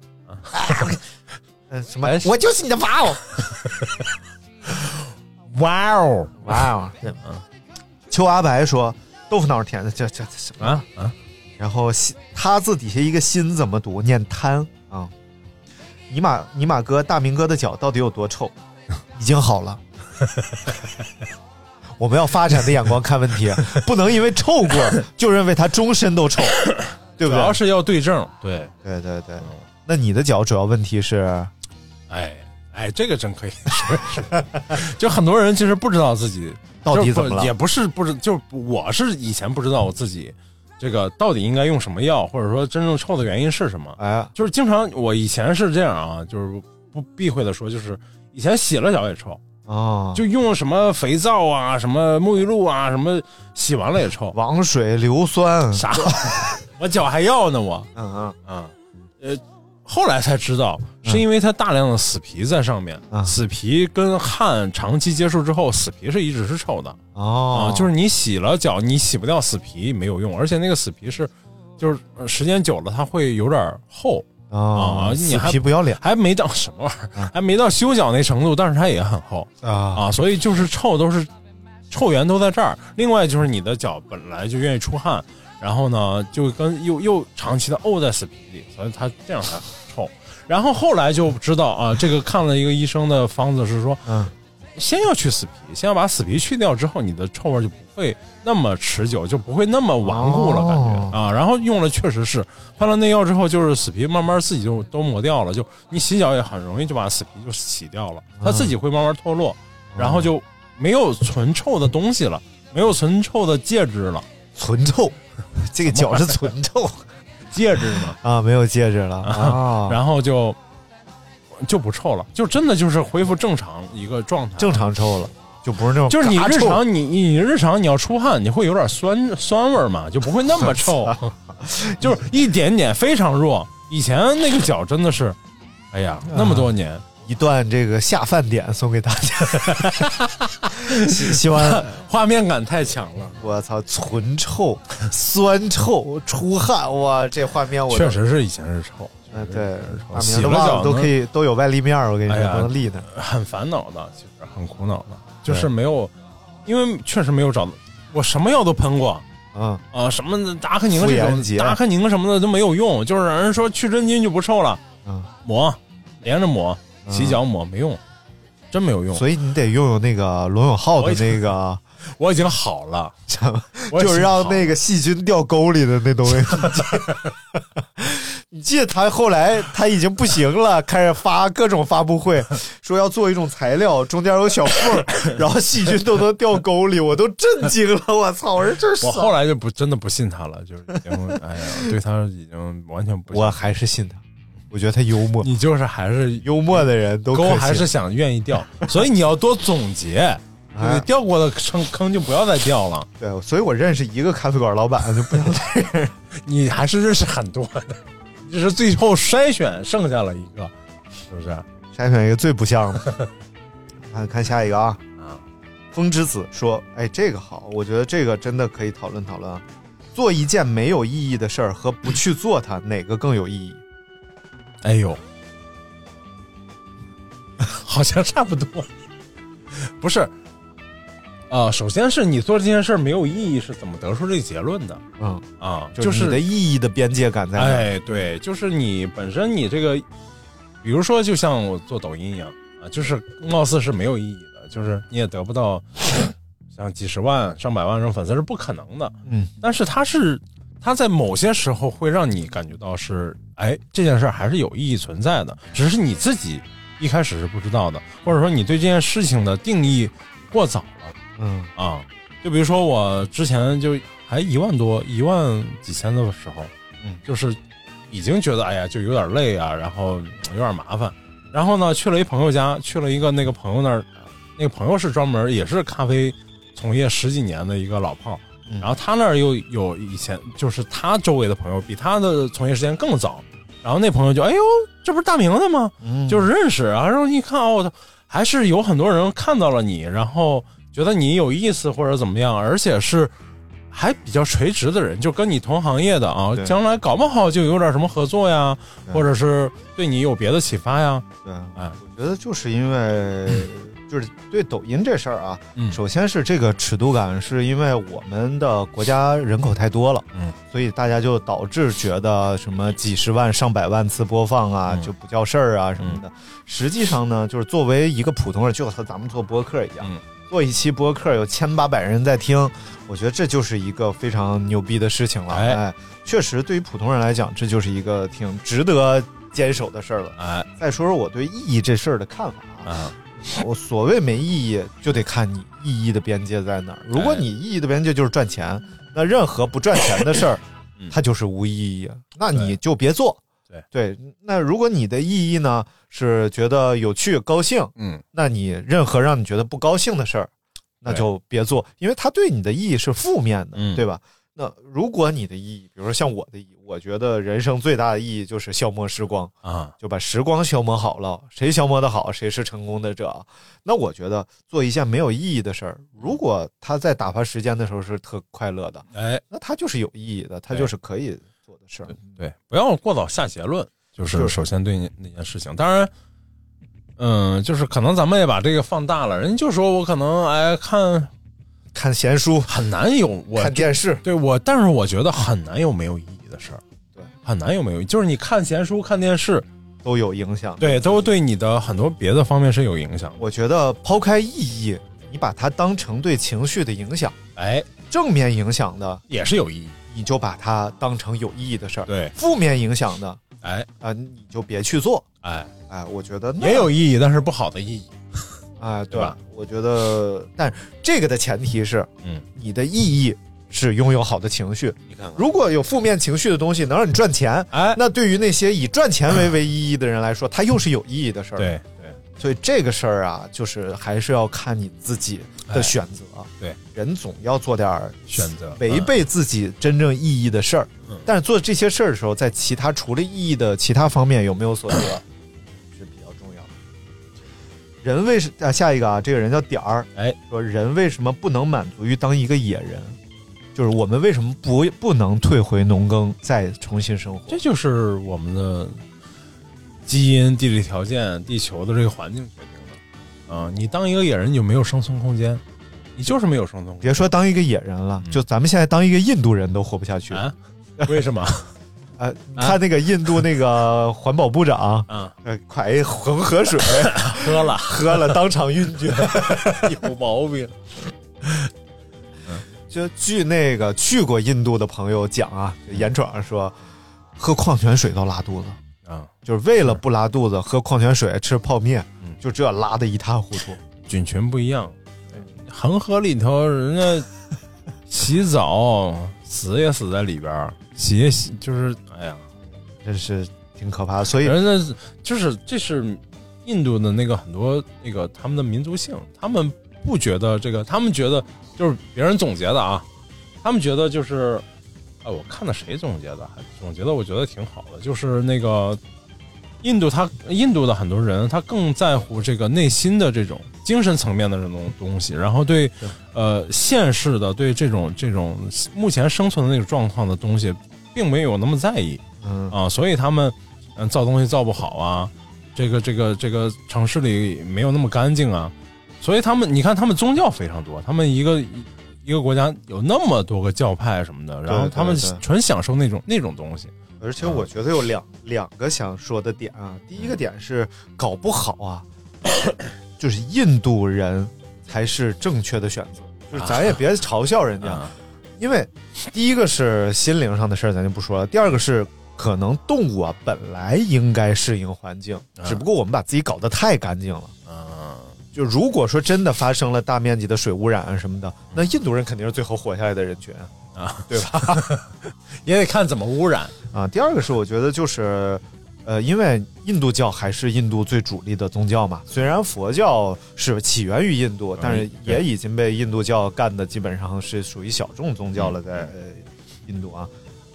嗯，什么哎？我就是你的娃哦！哇 *laughs* 哦哇哦！嗯，邱阿白说豆腐脑甜的，这这这什么？啊啊！然后心他字底下一个心怎么读？念贪啊！尼玛尼玛哥，大明哥的脚到底有多臭？*laughs* 已经好了。*laughs* 我们要发展的眼光看问题，不能因为臭过就认为他终身都臭，对不对？主要是要对症。对对对对。那你的脚主要问题是？哎哎，这个真可以。*laughs* 就很多人其实不知道自己到底怎么了，也不是不知，就我是以前不知道我自己这个到底应该用什么药，或者说真正臭的原因是什么。哎，就是经常我以前是这样啊，就是不避讳的说，就是以前洗了脚也臭。哦，就用什么肥皂啊，什么沐浴露啊，什么洗完了也臭，王水硫酸啥？*laughs* 我脚还要呢，我，嗯嗯嗯，呃，后来才知道，是因为它大量的死皮在上面，嗯、死皮跟汗长期接触之后，死皮是一直是臭的。哦，啊，就是你洗了脚，你洗不掉死皮没有用，而且那个死皮是，就是时间久了它会有点厚。啊，你还皮不要脸，还没到什么玩意儿，还没到修脚那程度，但是它也很厚。啊。啊，所以就是臭都是臭源都在这儿。另外就是你的脚本来就愿意出汗，然后呢就跟又又长期的沤在死皮里，所以它这样才臭。然后后来就知道啊，这个看了一个医生的方子是说，嗯，先要去死皮，先要把死皮去掉之后，你的臭味就不会那么持久，就不会那么顽固了，感觉、哦、啊。然后用了确实是换了内药之后，就是死皮慢慢自己就都磨掉了，就你洗脚也很容易就把死皮就洗掉了，它自己会慢慢脱落，嗯、然后就没有存臭的东西了，没有存臭的介质了，存臭，这个脚是存臭，介质呢？*laughs* 啊，没有戒指了 *laughs* 啊，然后就就不臭了，就真的就是恢复正常一个状态，正常臭了。就不是那种，就是你日常你你日常你要出汗，你会有点酸酸味嘛，就不会那么臭，*laughs* 就是一点点非常弱。以前那个脚真的是，哎呀，那么多年，一段这个下饭点送给大家，*laughs* 希希望画面感太强了。我操，纯臭、酸臭、出汗，哇，这画面我确实是以前是臭。嗯，对，大洗明的袜子都可以都有外立面，我跟你说，哎、都能立的，很烦恼的，其实很苦恼的。就是没有，因为确实没有找到，我什么药都喷过，嗯。啊，什么达克宁这种达克宁什么的都没有用，就是让人说去真菌就不臭了，嗯，抹，连着抹，洗脚抹没用，真没有用。所以你得用用那个罗永浩的那个，我已经好了，*laughs* 就是让那个细菌掉沟里的那东西，*laughs* 你记得他后来他已经不行了，开始发各种发布会，说要做一种材料，中间有小缝，然后细菌都能掉沟里，我都震惊了。我操！我说这是我后来就不真的不信他了，就是已经哎呀，对他已经完全不信。我还是信他，我觉得他幽默，你就是还是幽默的人都还是想愿意掉，*laughs* 所以你要多总结，哎你掉过的坑坑就不要再掉了。对，所以我认识一个咖啡馆老板就不想再认识。你还是认识很多的，只是最后筛选剩下了一个，是不是？筛选一个最不像的。看 *laughs* 看下一个啊，啊，风之子说：“哎，这个好，我觉得这个真的可以讨论讨论啊。做一件没有意义的事儿和不去做它，哪个更有意义？哎呦，*laughs* 好像差不多。*laughs* 不是，啊、首先是你做这件事没有意义，是怎么得出这个结论的嗯，啊？就是你的意义的边界感在哪？哎，对，就是你本身你这个，比如说，就像我做抖音一样啊，就是貌似是没有意义的，就是你也得不到像几十万、上百万这种粉丝是不可能的。嗯，但是它是它在某些时候会让你感觉到是，哎，这件事儿还是有意义存在的，只是你自己一开始是不知道的，或者说你对这件事情的定义过早了。嗯啊，就比如说我之前就还一万多、一万几千的时候，嗯，就是已经觉得哎呀，就有点累啊，然后嗯有点麻烦。然后呢，去了一朋友家，去了一个那个朋友那儿，那个朋友是专门也是咖啡从业十几年的一个老炮儿，嗯然后他那儿又有以前就是他周围的朋友比他的从业时间更早，然后那朋友就哎呦，这不是大明的吗？嗯，就是认识啊，然后一看哦，还是有很多人看到了你，然后觉得你有意思或者怎么样，而且是还比较垂直的人，就跟你同行业的啊，将来搞不好就有点什么合作呀，或者是对你有别的启发呀。对，哎，我觉得就是因为就是对抖音这事儿啊，嗯首先是这个尺度感，是因为我们的国家人口太多了，嗯，所以大家就导致觉得什么几十万、上百万次播放啊，嗯就不叫事儿啊什么的。实际上呢，就是作为一个普通人，就和咱们做播客一样，嗯做一期播客有千八百人在听，我觉得这就是一个非常牛逼的事情了。哎哎，确实对于普通人来讲，这就是一个挺值得坚守的事儿了。哎再说说我对意义这事儿的看法啊。啊，*laughs* 我所谓没意义，就得看你意义的边界在哪儿。如果你意义的边界就是赚钱，那任何不赚钱的事儿嗯，它就是无意义。那你就别做。对对，那如果你的意义呢是觉得有趣、高兴，嗯那你任何让你觉得不高兴的事儿，那就别做，因为它对你的意义是负面的，嗯对吧？那如果你的意义，比如说像我的意义，我觉得人生最大的意义就是消磨时光，啊，就把时光消磨好了，谁消磨的好，谁是成功的者。那我觉得做一件没有意义的事儿，如果他在打发时间的时候是特快乐的，哎，那他就是有意义的，他就是可以做的事儿。对，不要过早下结论，就是就是首先对你那件事情，当然。嗯，就是可能咱们也把这个放大了，人就说我可能哎看看闲书、很难有我看电视，对我，但是我觉得很难有没有意义的事儿，对，很难有没有，就是你看闲书、看电视，都有影响。对，都对你的很多别的方面是有影响。我觉得抛开意义，你把它当成对情绪的影响，哎，正面影响的，也是有意义。你就把它当成有意义的事儿；对，负面影响的，哎啊、你就别去做。哎，哎，我觉得也有意义，但是不好的意义。哎，对吧？我觉得，但这个的前提是，嗯，你的意义是拥有好的情绪。你看看，如果有负面情绪的东西能让你赚钱，哎，那对于那些以赚钱为唯一意义的人来说，它又是有意义的事儿。，对对，所以这个事儿啊，就是还是要看你自己的选择。哎对，人总要做点儿选择违背自己真正意义的事儿。嗯但是做这些事儿的时候，在其他除了意义的其他方面有没有所得。人为什啊？下一个啊，这个人叫点儿，哎，说人为什么不能满足于当一个野人？就是我们为什么不不能退回农耕，再重新生活？这就是我们的基因、地理条件、地球的这个环境决定的。啊、你当一个野人，你就没有生存空间，你就是没有生存空间。别说当一个野人了，就咱们现在当一个印度人都活不下去。嗯啊？为什么？呃，他那个印度那个环保部长，嗯，呃，快一恒河水 *laughs* 喝了，喝了，当场晕厥。*laughs* 有毛病。*laughs* 就据那个去过印度的朋友讲啊，就严闯说，喝矿泉水都拉肚子，啊，就是为了不拉肚子，喝矿泉水吃泡面，嗯就这拉的一塌糊涂。菌群不一样。恒河里头人家洗澡死也死在里边儿，洗也洗就是真是挺可怕的。所以人家就是这是印度的那个很多那个他们的民族性，他们不觉得这个，他们觉得就是别人总结的啊，他们觉得就是，哎，我看的谁总结的，还总结的我觉得挺好的，就是那个印度他印度的很多人他更在乎这个内心的这种精神层面的这种东西，然后对呃现世的对这种这种目前生存的那种状况的东西，并没有那么在意。嗯啊，所以他们嗯造东西造不好啊，这个这个这个城市里没有那么干净啊，所以他们你看他们宗教非常多，他们一个一个国家有那么多个教派什么的，然后他们对纯享受那种那种东西。而且我觉得有两两个想说的点啊，第一个点是搞不好啊，就是印度人才是正确的选择，就是咱也别嘲笑人家，啊因为第一个是心灵上的事儿，咱就不说了，第二个是。可能动物啊，本来应该适应环境，只不过我们把自己搞得太干净了。嗯，就如果说真的发生了大面积的水污染啊什么的，那印度人肯定是最后活下来的人群啊，对吧？*laughs* 也得看怎么污染啊。第二个是我觉得就是，呃，因为印度教还是印度最主力的宗教嘛，虽然佛教是起源于印度，但是也已经被印度教干的基本上是属于小众宗教了，在、呃、印度啊。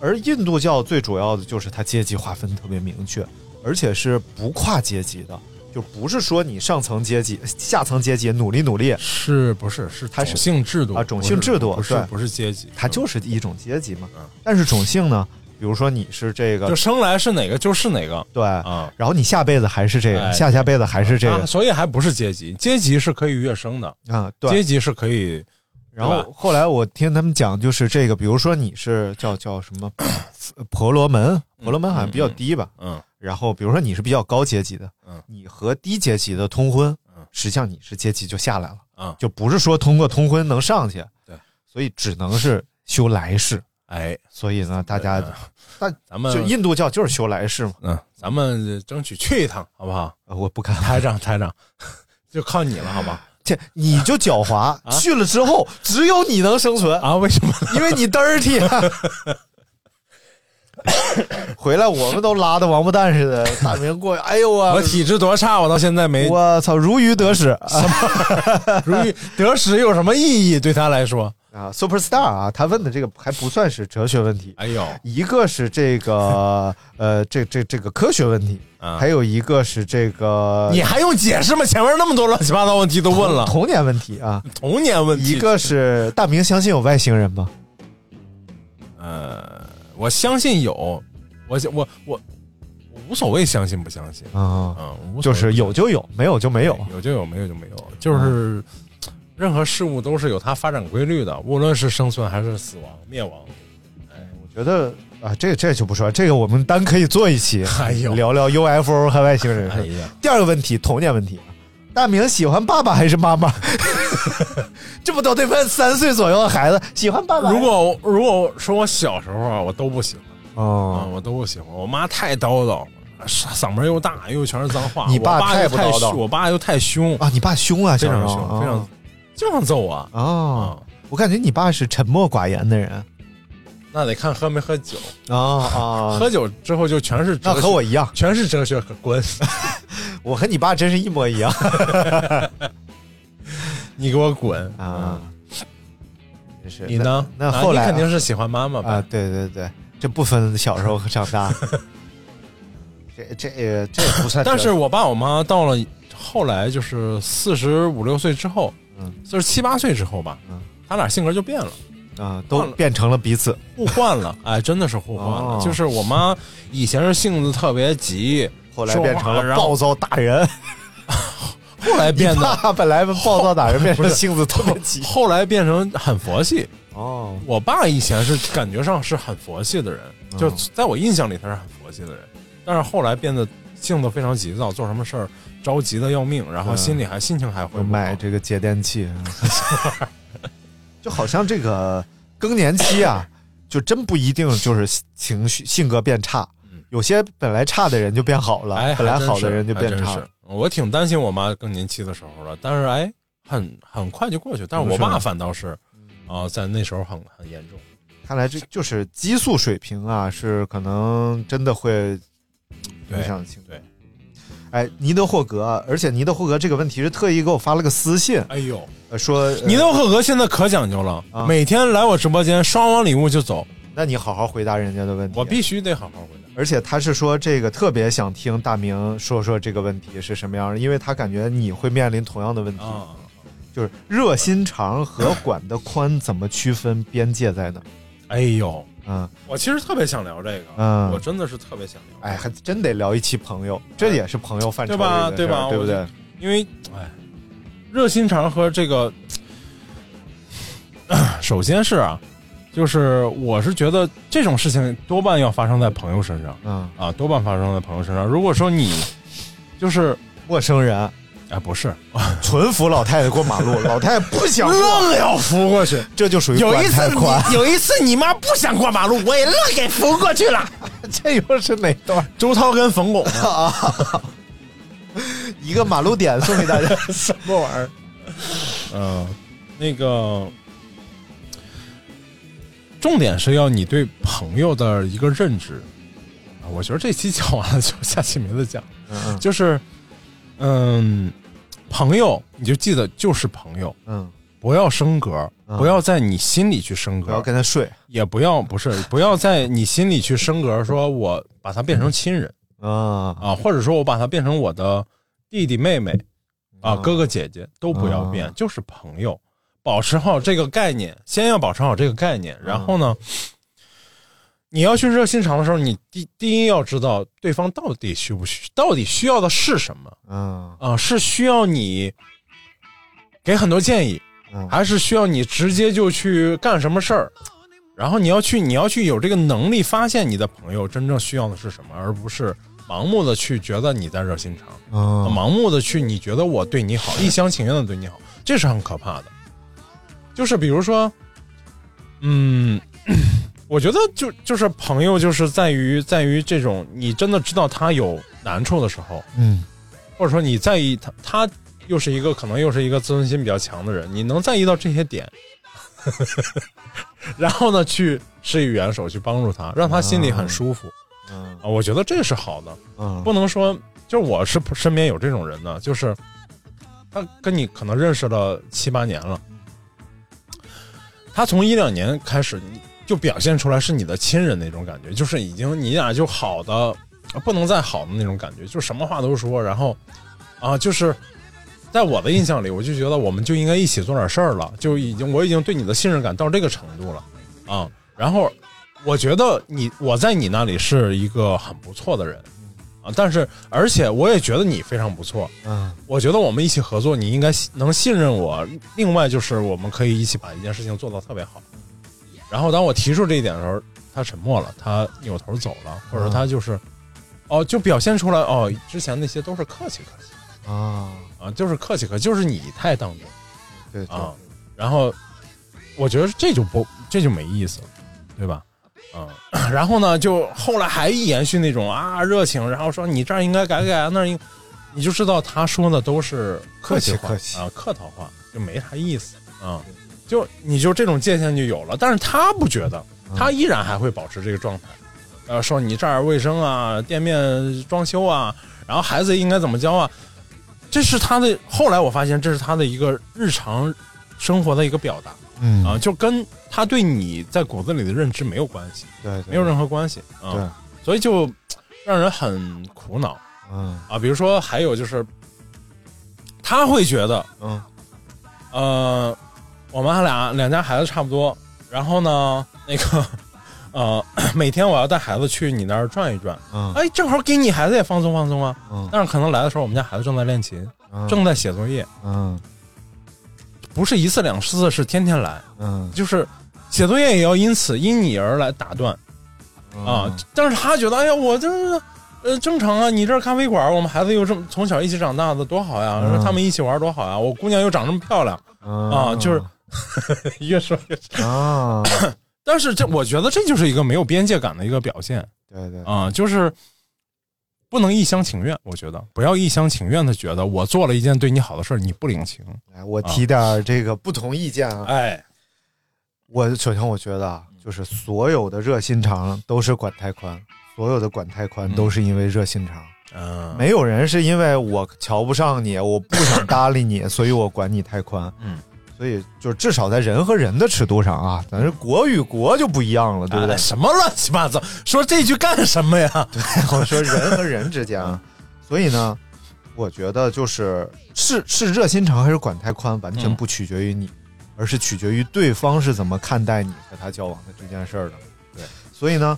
而印度教最主要的就是它阶级划分特别明确，而且是不跨阶级的，就不是说你上层阶级、下层阶级努力努力，是不是是它是种姓制度啊？种姓制度对不是不是阶级，它就是一种阶级嘛。但是种姓呢，比如说你是这个，就生来是哪个就是哪个，对啊，然后你下辈子还是这个，哎下下辈子还是这个，啊所以还不是阶级，阶级是可以跃升的啊，对，阶级是可以。然后后来我听他们讲，就是这个，比如说你是叫叫什么婆罗门，婆罗门好像比较低吧，嗯，然后比如说你是比较高阶级的，嗯，你和低阶级的通婚，嗯，实际上你是阶级就下来了，嗯，就不是说通过通婚能上去，对，所以只能是修来世，哎，所以呢，大家，但咱们就印度教就是修来世嘛，嗯，咱们争取去一趟，好不好？我不看台长，台长，*laughs* 就靠你了，好吧？这你就狡猾，去了之后只有你能生存啊？为什么？因为你 dirty 啊。*laughs* 回来我们都拉的王八蛋似的，大明过去，哎呦啊！我体质多差，我到现在没。我操，如鱼得食，什么？*laughs* 如鱼得食有什么意义？对他来说啊，super star 啊，他问的这个还不算是哲学问题。哎呦，一个是这个呃，这这这个科学问题，还有一个是这个，你还用解释吗？前面那么多乱七八糟问题都问了，童年问题啊，*laughs* 童年问题。一个是大明相信有外星人吗？呃，我相信有，我我我我无所谓相信不相信啊，嗯，就是有就有，没有就没有，有就有，没有就没有，就是任何事物都是有它发展规律的，无论是生存还是死亡灭亡。哎，我觉得啊，这这就不说，这个我们单可以做一期，*laughs* 哎呦，聊聊 UFO 和外星人。哎呀，第二个问题，童年问题，大明喜欢爸爸还是妈妈？*laughs* 这不都得问三岁左右的孩子喜欢爸爸？如果如果说我小时候啊，我都不喜欢哦、啊，我都不喜欢。我妈太叨叨，嗓门又大，又全是脏话。你爸太不叨叨，我爸又太凶啊！你爸凶啊，非常凶，哦、非常经常揍我啊。哦，我感觉你爸是沉默寡言的人。那得看喝没喝酒啊啊！*laughs* 喝酒之后就全是那和我一样，*laughs* 全是哲学，滚！*laughs* 我和你爸真是一模一样。你给我滚啊！是你呢？那后来、啊、肯定是喜欢妈妈吧？啊，对对对，这不分小时候和长大。这这这不算。但是我爸我妈到了后来，就是四十五六岁之后，嗯，就是七八岁之后吧，嗯，他俩性格就变了。啊，都变成了彼此互换了，哎，真的是互换了。哦、就是我妈以前是性子特别急，后来变成了暴躁打人。*laughs* 后来变得 *laughs* 本来暴躁打人，变成性子特别急。后来变成很佛系。哦，我爸以前是感觉上是很佛系的人，哦、就在我印象里他是很佛系的人，但是后来变得性子非常急躁，做什么事儿着急的要命，然后心里还、嗯、心情还会买这个节电器。就好像这个更年期啊，*laughs* 就真不一定就是情绪性格变差，有些本来差的人就变好了，哎，本来好的人就变差。我挺担心我妈更年期的时候了，但是哎，很很快就过去。但是我爸反倒是，啊、在那时候很很严重。看来这就是激素水平啊，是可能真的会影响情对。哎，尼德霍格，而且尼德霍格这个问题是特意给我发了个私信，哎呦，呃说呃尼德霍格现在可讲究了，啊每天来我直播间刷完礼物就走，那你好好回答人家的问题。我必须得好好回答。而且他是说这个特别想听大明说说这个问题是什么样的，因为他感觉你会面临同样的问题，啊，就是热心肠和管得宽怎么区分边界在哪？哎呦，嗯我其实特别想聊这个，嗯我真的是特别想聊，哎，还真得聊一期朋友，这也是朋友范畴对吧？对吧？对不对？因为哎，热心肠和这个，*tsk* 首先是啊，就是我是觉得这种事情多半要发生在朋友身上嗯，啊，多半发生在朋友身上。如果说你就是陌生人哎不是，*laughs* 纯扶老太太过马路，老太太不想过，愣要扶过去。这就属于有一次。你有一次你妈不想过马路，我也愣给扶过去了。*laughs* 这又是哪段？周涛跟冯巩啊，一个马路点送给大家。*laughs* 什么玩意儿？嗯，那个重点是要你对朋友的一个认知啊。我觉得这期讲完了，就下期没得讲。嗯就是，嗯，朋友你就记得就是朋友，嗯，不要升格，嗯。不要在你心里去升格。不要，跟他睡。也不要不是 *laughs* 不要在你心里去升格，说我把他变成亲人。啊。啊，或者说我把他变成我的弟弟妹妹。啊、嗯哥哥姐姐都不要变，嗯就是朋友，保持好这个概念，先要保持好这个概念，然后呢，你要去热心肠的时候，你第第一要知道对方到底需不需，到底需要的是什么嗯啊、是需要你给很多建议，嗯还是需要你直接就去干什么事儿？然后你要去，你要去有这个能力发现你的朋友真正需要的是什么，而不是盲目的去觉得你在热心肠，嗯盲目的去你觉得我对你好，*laughs* 一厢情愿的对你好，这是很可怕的。就是比如说，嗯，我觉得就就是朋友，就是在于在于这种你真的知道他有难处的时候，嗯。或者说你在意他，他又是一个可能又是一个自尊心比较强的人，你能在意到这些点，*laughs* 然后呢，去施以援手去帮助他，让他心里很舒服。嗯。啊，我觉得这是好的，嗯。不能说就是我是身边有这种人呢，就是他跟你可能认识了七八年了，他从一两年开始你就表现出来是你的亲人那种感觉，就是已经你俩就好的不能再好的那种感觉，就什么话都说，然后啊，就是在我的印象里，我就觉得我们就应该一起做点事儿了，就已经我已经对你的信任感到这个程度了啊。然后我觉得你我在你那里是一个很不错的人啊，但是而且我也觉得你非常不错，嗯我觉得我们一起合作，你应该能信任我。另外就是我们可以一起把一件事情做到特别好。然后当我提出这一点的时候，他沉默了，他扭头走了，或者说他就是，哦，就表现出来哦，之前那些都是客气客气啊，啊，就是客气客气，就是你太当真对对啊。然后我觉得这就不这就没意思了，对吧？嗯，*clears throat* 然后呢，就后来还延续那种啊热情，然后说你这儿应该改改，那儿应，你就知道他说的都是客气话客气客气啊，客套话，就没啥意思啊。就你就这种界限就有了，但是他不觉得，他依然还会保持这个状态，呃，说你这儿卫生啊，店面装修啊，然后孩子应该怎么教啊，这是他的。后来我发现这是他的一个日常生活的一个表达。嗯。啊，就跟他对你在骨子里的认知没有关系，对对。没有任何关系啊，对。所以就让人很苦恼。嗯。啊。比如说还有就是，他会觉得嗯。呃，我们俩两家孩子差不多，然后呢，那个 *laughs* 呃，*clears throat* 每天我要带孩子去你那儿转一转，嗯。哎，正好给你孩子也放松放松啊。嗯。但是可能来的时候，我们家孩子正在练琴，嗯。正在写作业，嗯。不是一次两次，是天天来，嗯。就是写作业也要因此因你而来打断。嗯。啊。但是他觉得，哎呀，我这呃正常啊，你这咖啡馆，我们孩子又这么从小一起长大的，多好呀！嗯。说他们一起玩多好呀，我姑娘又长这么漂亮。啊，就是 *laughs* 越说越长。啊，*coughs* 但是这我觉得这就是一个没有边界感的一个表现对对，啊、就是不能一厢情愿。我觉得不要一厢情愿的觉得我做了一件对你好的事儿，你不领情。来，我提点这个不同意见啊。哎，我首先我觉得啊，就是所有的热心肠都是管太宽，所有的管太宽都是因为热心肠。嗯，没有人是因为我瞧不上你，我不想搭理你，所以我管你太宽。嗯，所以就是至少在人和人的尺度上啊，咱是国与国就不一样了，对不对哎？什么乱七八糟？说这句干什么呀？对 *laughs* 我说人和人之间啊，所以呢，我觉得就是是是热心肠还是管太宽，完全不取决于你，而是取决于对方是怎么看待你和他交往的这件事儿的。对，所以呢，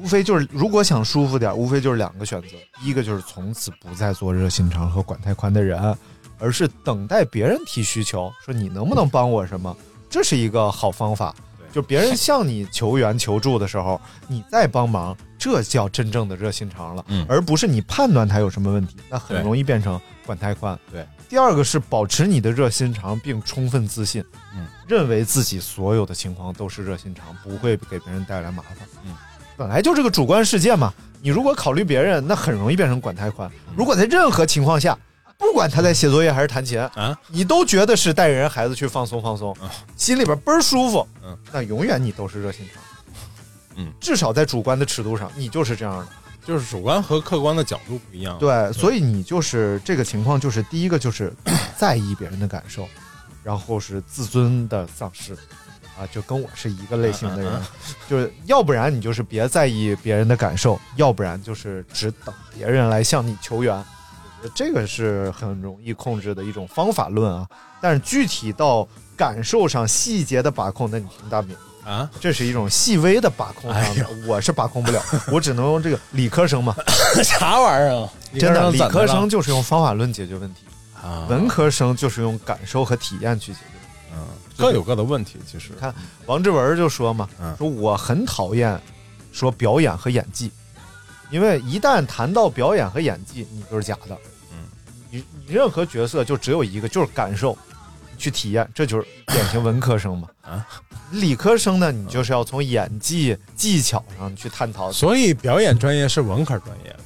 无非就是如果想舒服点，无非就是两个选择，一个就是从此不再做热心肠和管太宽的人，而是等待别人提需求，说你能不能帮我什么，这是一个好方法。就别人向你求援求助的时候，你再帮忙，这叫真正的热心肠了，嗯而不是你判断他有什么问题，那很容易变成管太宽。对，第二个是保持你的热心肠，并充分自信，嗯，认为自己所有的情况都是热心肠，不会给别人带来麻烦。嗯，本来就是个主观世界嘛，你如果考虑别人，那很容易变成管太宽。嗯如果在任何情况下，不管他在写作业还是弹琴啊，你都觉得是带人孩子去放松放松，心里边倍儿舒服，嗯，那永远你都是热心肠。嗯，至少在主观的尺度上，你就是这样的。就是主观和客观的角度不一样。对，所以你就是这个情况，就是第一个就是 *coughs* 在意别人的感受，然后是自尊的丧失，啊，就跟我是一个类型的人，就是要不然你就是别在意别人的感受，要不然就是只等别人来向你求援。这个是很容易控制的一种方法论啊，但是具体到感受上细节的把控，那你听大明。啊，这是一种细微的把控上的，我是把控不了，我只能用这个 *laughs* 理科生嘛，*laughs* 啥玩意儿啊？真的，理科生就是用方法论解决问题，啊，文科生就是用感受和体验去解决问题。嗯，各有各的问题。其实看王志文就说嘛，嗯说我很讨厌说表演和演技，因为一旦谈到表演和演技，你就是假的。嗯，你你任何角色就只有一个，就是感受，去体验，这就是典型文科生嘛。啊，理科生呢，你就是要从演技技巧上去探讨。所以表演专业是文科专业。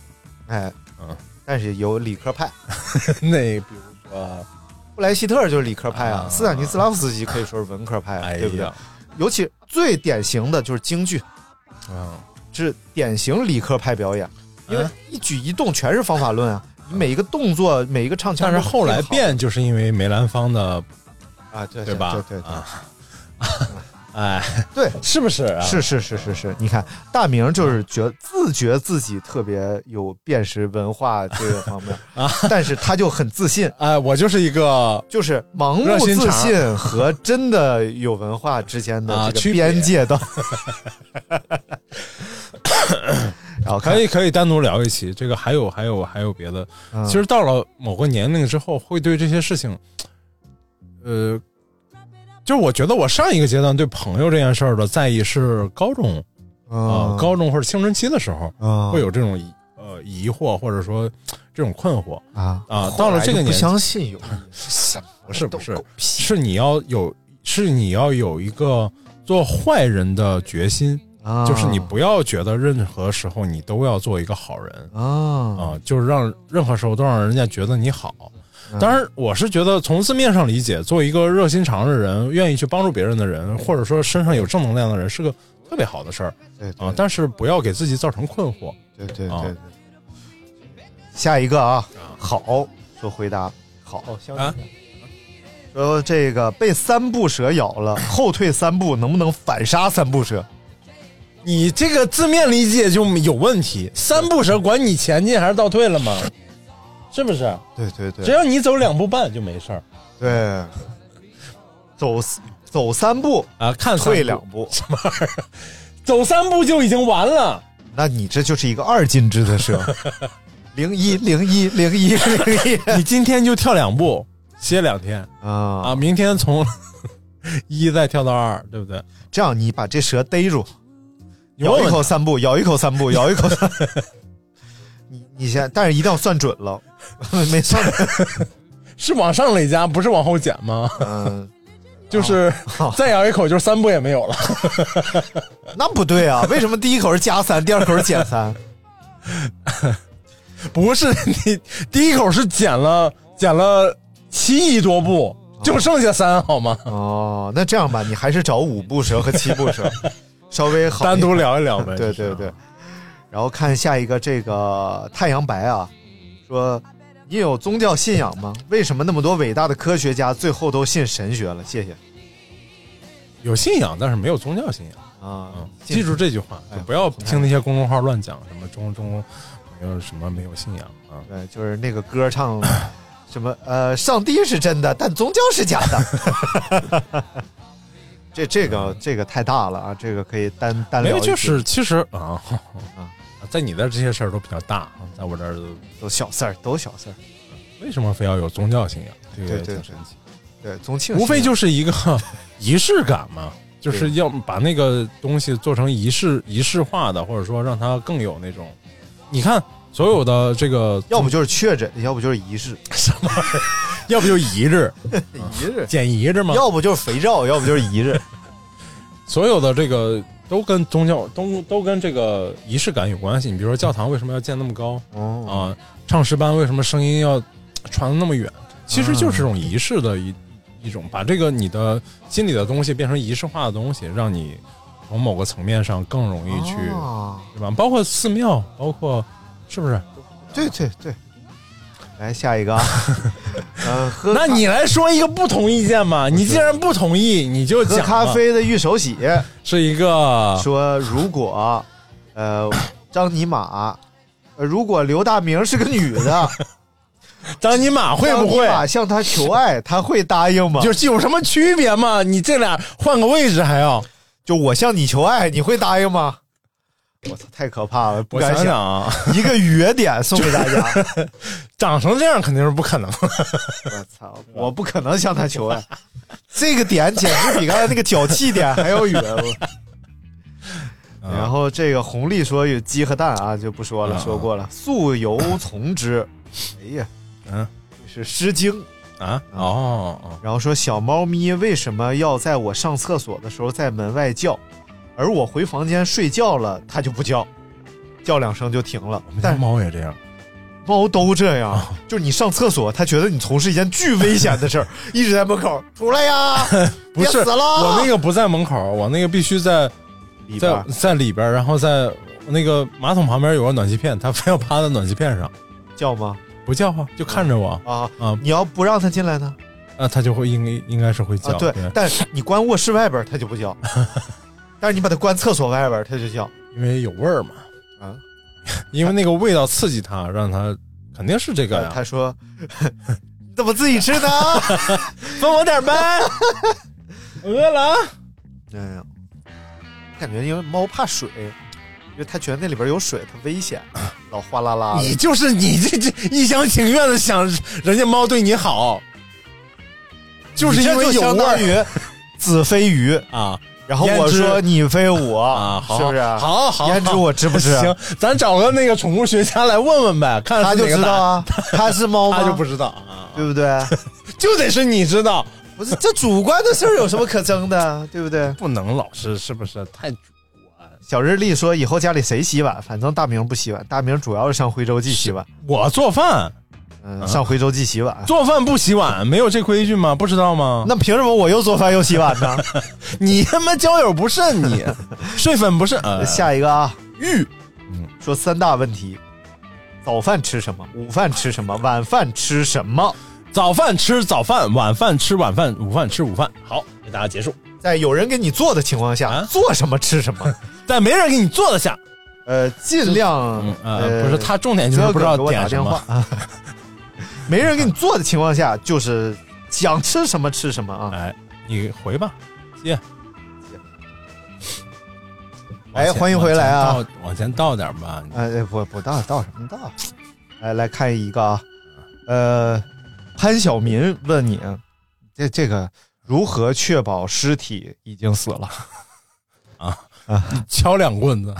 哎，嗯，但是有理科派，*laughs* 那比如说，布莱希特就是理科派啊，啊斯坦尼斯拉夫斯基可以说是文科派啊，哎对不对？，尤其最典型的就是京剧，嗯，是典型理科派表演，因为啊一举一动全是方法论啊，你每一个动作、每一个唱腔但是后来变就是因为梅兰芳的，啊，对对吧？对对对。啊，*laughs* 哎，对，是不是？啊？是是是是是，你看大明就是觉自觉自己特别有辨识文化 *laughs* 这个方面啊，*laughs* 但是他就很自信，哎，我就是一个就是盲目自信和真的有文化之间的这个边界到。然后可以可以单独聊一期，这个还有还有还有别的。嗯。其实到了某个年龄之后，会对这些事情，呃，就是我觉得我上一个阶段对朋友这件事儿的在意是高中啊、嗯高中或者青春期的时候，嗯。会有这种疑呃疑惑或者说这种困惑。啊。啊。到了这个后来就不相信有 *laughs* 不是不是都狗，屁。是你要有是你要有一个做坏人的决心，啊就是你不要觉得任何时候你都要做一个好人啊啊，就是让任何时候都让人家觉得你好。嗯当然，我是觉得从字面上理解，做一个热心肠的人，愿意去帮助别人的人，或者说身上有正能量的人，是个特别好的事儿对对啊。但是不要给自己造成困惑。啊对对对对。下一个啊，好，说回答好，相啊信说这个被三步蛇咬了，后退三步能不能反杀三步蛇？你这个字面理解就有问题。三步蛇管你前进还是倒退了吗？是不是？对对对，只要你走两步半就没事儿对，走走三步啊。看退两步，什么玩意儿？走三步就已经完了。那你这就是一个二进制的蛇。*laughs* 零一零一零一零一 *laughs* 你今天就跳两步，歇两天啊啊，明天从 *laughs* 一再跳到二，对不对？这样你把这蛇逮住，咬一口三步，咬一口三步，*laughs* 咬一口三。*laughs* 你你先，但是一定要算准了，*laughs* 没算准。是往上累加，不是往后减吗？嗯，就是再咬一口就是三步也没有了。那不对啊，为什么第一口是加三，第二口是减三？不是你第一口是减了减了七亿多步，就剩下三好吗？哦，那这样吧，你还是找五步蛇和七步蛇，稍微好单独聊一聊呗。*laughs* 对对对，然后看下一个这个太阳白啊，说你有宗教信仰吗？为什么那么多伟大的科学家最后都信神学了？谢谢有信仰，但是没有宗教信仰。啊嗯，记住这句话，哎就不要听那些公众号乱讲什么中中没有什么没有信仰啊。对，就是那个歌唱什么呃，上帝是真的，但宗教是假的。*laughs* 这这个这个太大了啊，这个可以单单没有，聊。就是其实啊啊，在你那儿这些事儿都比较大，啊在我这儿都小事儿，都小事儿。为什么非要有宗教信仰？这个对对挺神奇。对，宗庆无非就是一个仪式感嘛，就是要把那个东西做成仪式仪式化的，或者说让它更有那种，你看所有的这个，要不就是确诊，要不就是仪式，*laughs* 要不就仪式，*laughs* 仪式，捡仪式嘛，要不就是肥皂，要不就是仪式。所有的这个都跟宗教都都跟这个仪式感有关系。你比如说教堂为什么要建那么高哦啊？唱诗班为什么声音要传的那么远？其实就是这种仪式的一一种，把这个你的心里的东西变成仪式化的东西，让你从某个层面上更容易去，哦对吧？包括寺庙，包括是不是？对对对，来下一个啊，*laughs* 呃，喝那你来说一个不同意见嘛？你既然不同意，你就喝讲嘛咖啡的玉手洗是一个说，如果呃 *coughs* 张尼玛，呃如果刘大明是个女的，*laughs* 张尼玛会不张尼会？玛向他求爱，他会答应吗？就是有什么区别吗？你这俩换个位置还要？就我向你求爱，你会答应吗？我操，太可怕了！不我敢想想啊，一个约点送给大家。*laughs* 长成这样肯定是不可能。我操，我不可能向他求爱，这个点简直比刚才那个脚气点还要远。然后这个红利说有鸡和蛋啊，就不说了，嗯说过了。素游从之，哎呀，嗯，是《诗经》。啊，哦哦，然后说小猫咪为什么要在我上厕所的时候在门外叫，而我回房间睡觉了，它就不叫，叫两声就停了。我们家但猫也这样。猫都这样，就是你上厕所，它觉得你从事一件巨危险的事儿，*laughs* 一直在门口出来呀，*laughs* 不是别死了。我那个不在门口，我那个必须在在里边在里边，然后在那个马桶旁边有个暖气片，它非要趴在暖气片上，叫吗？不叫啊，就看着我啊啊，你要不让它进来呢？啊，它就会应该应该是会叫啊，，对，但是你关卧室外边它就不叫，*laughs* 但是你把它关厕所外边它就叫。因为有味儿嘛，啊，*laughs* 因为那个味道刺激它，让它肯定是这个呀。他说：“你 *laughs* 怎么自己吃呢？*laughs* 分我点呗，饿了啊。哎呀，感觉因为猫怕水，因为它觉得那里边有水，它危险，老哗啦啦。你就是你这这一厢情愿的想人家猫对你好，就是因为有味儿子非鱼，啊。然后我说你飞我啊，*laughs* 好是不是？好好，胭脂我知不知？*laughs* 行，咱找个那个宠物学家来问问呗，看他就知道啊，他是猫，*laughs* 吗？他就不知道啊，对不对？就得是你知道，不是这主观的事儿有什么可争的？对不对？不能老是是不是太主观？小日历说以后家里谁洗碗，反正大明不洗碗，大明主要是上徽州记洗碗，我做饭，嗯，上回州记洗碗。做饭不洗碗，没有这规矩吗？不知道吗？那凭什么我又做饭又洗碗呢？*laughs* 你他妈交友不慎，*laughs* 你睡粉不慎。呃下一个啊，玉，嗯说三大问题：早饭吃什么？午饭吃什么？晚饭吃什么？早饭吃早饭，晚饭吃晚饭，午饭吃午饭。好，给大家结束。在有人给你做的情况下，啊做什么吃什么。*laughs* 在没人给你做的下，呃，尽量嗯呃，不是他重点就是哥不知道给我打点什么。啊。没人给你做的情况下，就是想吃什么吃什么啊！哎，你回吧，接。哎欢迎回来啊！往前倒点吧。哎，不不倒倒什么倒？来来看一个啊，呃，潘晓民问你，这这个如何确保尸体已经死了？啊啊敲两棍子，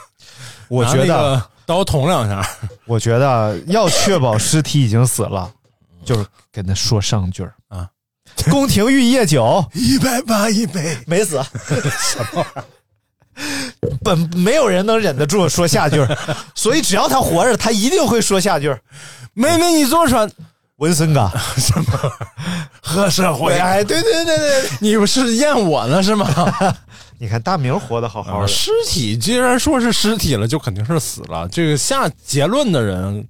*laughs* 我觉得，个刀捅两下。*laughs* 我觉得要确保尸体已经死了，就是跟他说上句儿啊，宫廷玉液酒 *laughs* 一百八一杯，没死，什么？*laughs* 本没有人能忍得住说下句儿，所以只要他活着，他一定会说下句儿。妹妹，你坐船，文森哥，什么黑社会？哎，对对对对，你不是验我呢是吗？你看大明活得好好的，尸体既然说是尸体了，就肯定是死了。这个下结论的人，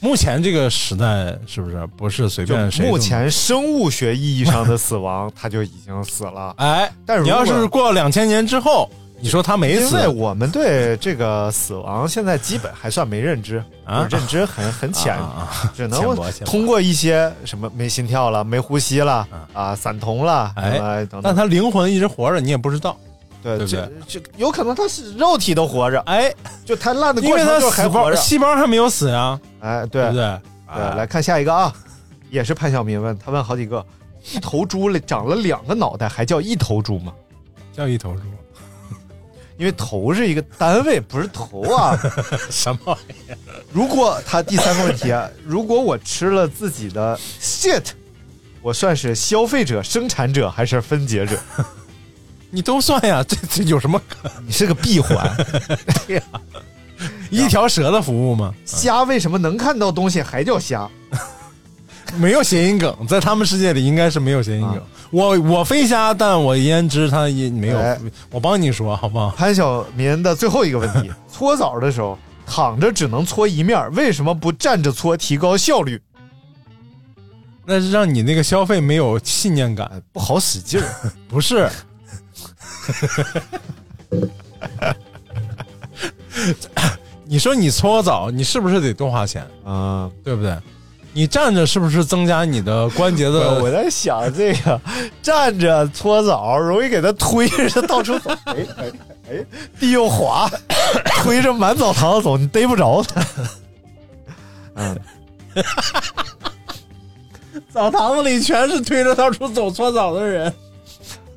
目前这个时代是不是不是随便谁？目前生物学意义上的死亡，*laughs* 他就已经死了。哎，但是你要是过两千年之后，你说他没死，因为我们对这个死亡现在基本还算没认知，啊认知很很浅，啊只能通过一些什么没心跳了、没呼吸了啊、散瞳了，哎等等。但他灵魂一直活着，你也不知道。对对不对这这有可能他是肉体都活着，哎，就他烂的过程就是还活着。细胞还没有死呀，哎，对对不对？来看下一个啊，也是潘晓明问，他问好几个，一头猪长了两个脑袋，还叫一头猪吗？叫一头猪，因为头是一个单位，不是头啊。*laughs* 什么玩意儿？如果他第三个问题啊，如果我吃了自己的 shit，我算是消费者、生产者还是分解者？*laughs* 你都算呀，这这有什么你是个闭环。对呀、一条蛇的服务吗？虾为什么能看到东西还叫虾？*laughs* 没有谐音梗，在他们世界里应该是没有谐音梗。啊我我飞虾，但我焉知他也没有。哎我帮你说好不好？潘晓民的最后一个问题：*laughs* 搓澡的时候躺着只能搓一面，为什么不站着搓，提高效率？那是让你那个消费没有信念感，哎，不好使劲儿。*laughs* 不是？*laughs* 你说你搓澡，你是不是得多花钱？啊、对不对？你站着是不是增加你的关节的？我在想这个站着搓澡容易给他推着到处走，哎 *laughs* 哎哎，地又滑，*laughs* 推着满澡堂子走，你逮不着他。嗯，澡堂子里全是推着到处走搓澡的人。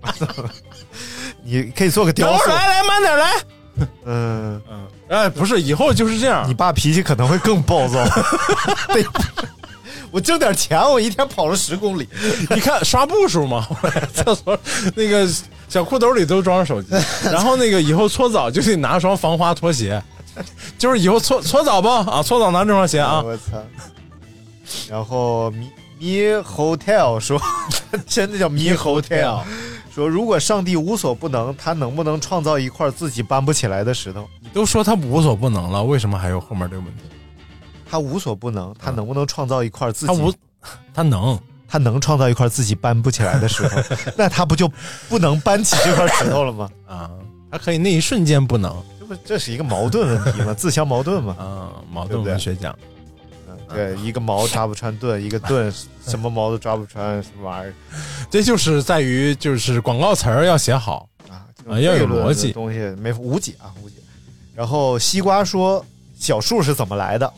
*laughs* 你可以做个雕塑。来来慢点来。嗯，嗯，哎，不是，以后就是这样你。爸脾气可能会更暴躁。对，我挣点钱，我一天跑了十公里。*laughs* 你看刷步数嘛，后 *laughs* 来厕所那个小裤兜里都装着手机，*laughs* 然后那个以后搓澡就得拿双防滑拖鞋，就是以后搓搓澡吧啊，搓澡拿这双鞋啊。我操！然后迷迷 hotel 说，真的叫迷 hotel，说如果上帝无所不能，他能不能创造一块自己搬不起来的石头？你都说他无所不能了，为什么还有后面这个问题？他无所不能，他能不能创造一块自己？他无，他能，他能创造一块自己搬不起来的石头，*laughs* 那他不就不能搬起这块石头了吗？啊，他可以那一瞬间不能这不这是一个矛盾问题吗？*laughs* 自相矛盾吗？啊，矛盾文学奖。嗯，对，一个矛抓不穿盾，一个盾 *laughs* 什么矛都抓不穿，什么玩意儿这就是在于就是广告词儿要写好，啊要有逻辑东西没无解啊，无解。然后西瓜说小树是怎么来的？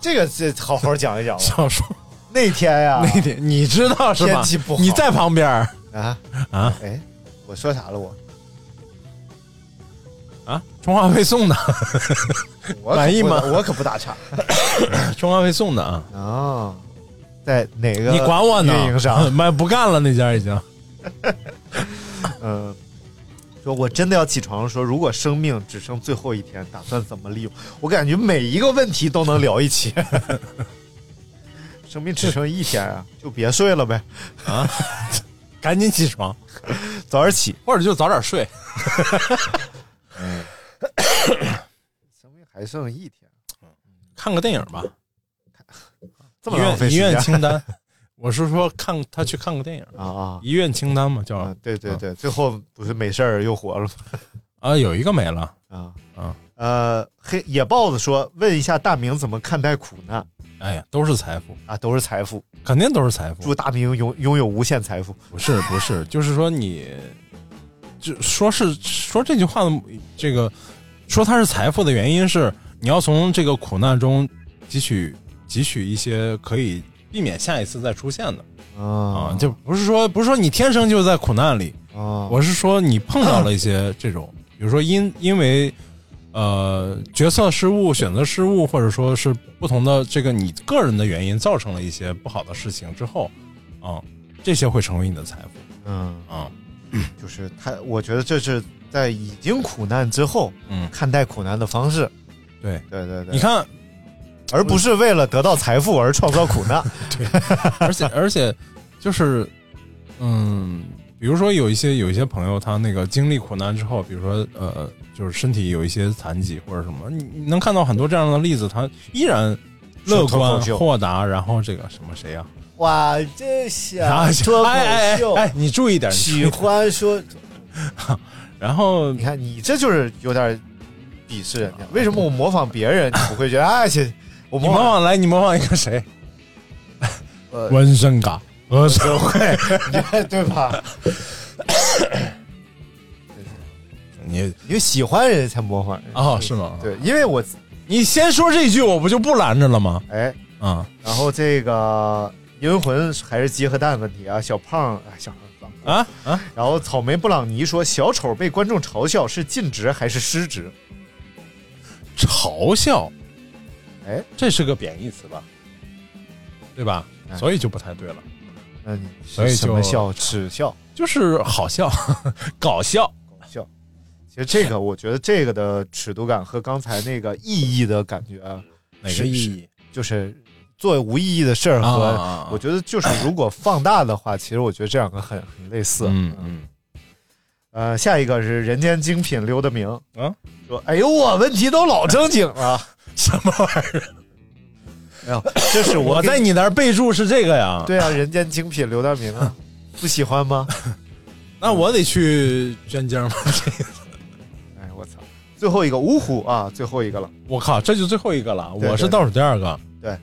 这个这好好讲一讲吧。*laughs* 小说那天呀，那天你知道是吧天气不？好你在旁边儿啊啊哎，我说啥了我？啊，充话费送的，我可满意吗我可不打岔充话费送的啊。啊。在哪个你管我呢？运营商？*laughs* 卖不干了，那家已经。*laughs* 嗯，说我真的要起床了。说如果生命只剩最后一天，打算怎么利用？我感觉每一个问题都能聊一期。*laughs* 生命只剩一天啊，就别睡了呗，啊赶紧起床，早点起。或者就早点睡。嗯生命还剩一天，看个电影吧，*laughs* 这么浪费时间愿清单。我是说看他去看个电影，啊啊遗愿清单嘛，叫啊！对对对，最后不是没事儿又活了吗？*laughs* 啊，有一个没了。啊啊呃，黑野豹子说，问一下大明怎么看待苦难哎呀，都是财富，啊？都是财富，肯定都是财富。祝大明拥拥有无限财富。不是 *laughs* 不是，就是说你，就说是说这句话的这个，说它是财富的原因是你要从这个苦难中汲取汲取一些可以避免下一次再出现的。啊，就不是说不是说你天生就在苦难里，啊，我是说你碰到了一些这种，比如说因因为呃决策失误、选择失误，或者说是不同的这个你个人的原因造成了一些不好的事情之后，啊，这些会成为你的财富。嗯。啊，就是他，我觉得这是在已经苦难之后，嗯，看待苦难的方式。对。对对对，你看，而不是为了得到财富而创造苦难。*laughs* 对，而且 *laughs* 而且就是，嗯，比如说有一些有一些朋友，他那个经历苦难之后，比如说呃，就是身体有一些残疾或者什么，你你能看到很多这样的例子，他依然乐观豁达，然后这个什么谁呀、哇，这下啊？*laughs* 脱口哎哎秀，哎，你注意点，喜欢说，然后你看你这就是有点鄙视人家。为什么我模仿别人，你不会觉得哎，这我你模仿来，你模仿一个谁？呃温升嘎，呃，社会，对吧？你因为喜欢人才模仿人哦，是吗？对，因为我你先说这句，我不就不拦着了吗？哎，啊，然后这个银魂还是鸡和蛋问题啊，小胖哎小胖啊啊，然后草莓布朗尼说小丑被观众嘲笑是尽职还是失职？嘲笑，哎，这是个贬义词吧？对吧？哎所以就不太对了。那你所以就什么笑？耻笑？就是好笑，*laughs* 搞笑，搞笑。其实这个，我觉得这个的尺度感和刚才那个意义的感觉啊，哪是个意义？就是做无意义的事儿和，啊我觉得就是如果放大的话，其实我觉得这两个很很类似。嗯嗯，呃，下一个是人间精品刘德明嗯，说：“哎呦，我问题都老正经了，什么玩意儿？*laughs* 没有，这是我在你那儿备注是这个呀？对啊，人间精品刘大明啊，不喜欢吗？*laughs* 那我得去捐精吗？*laughs* 哎，我操！最后一个芜湖啊，最后一个了。我靠，这就最后一个了，对我是倒数第二个。对，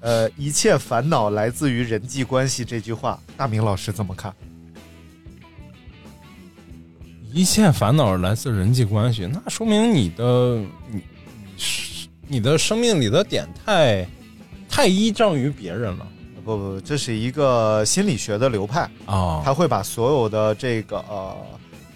呃，一切烦恼来自于人际关系这句话，大明老师怎么看？一切烦恼来自人际关系，那说明你的你你是你的生命里的点太太依仗于别人了。不不不，这是一个心理学的流派，啊他会把所有的这个呃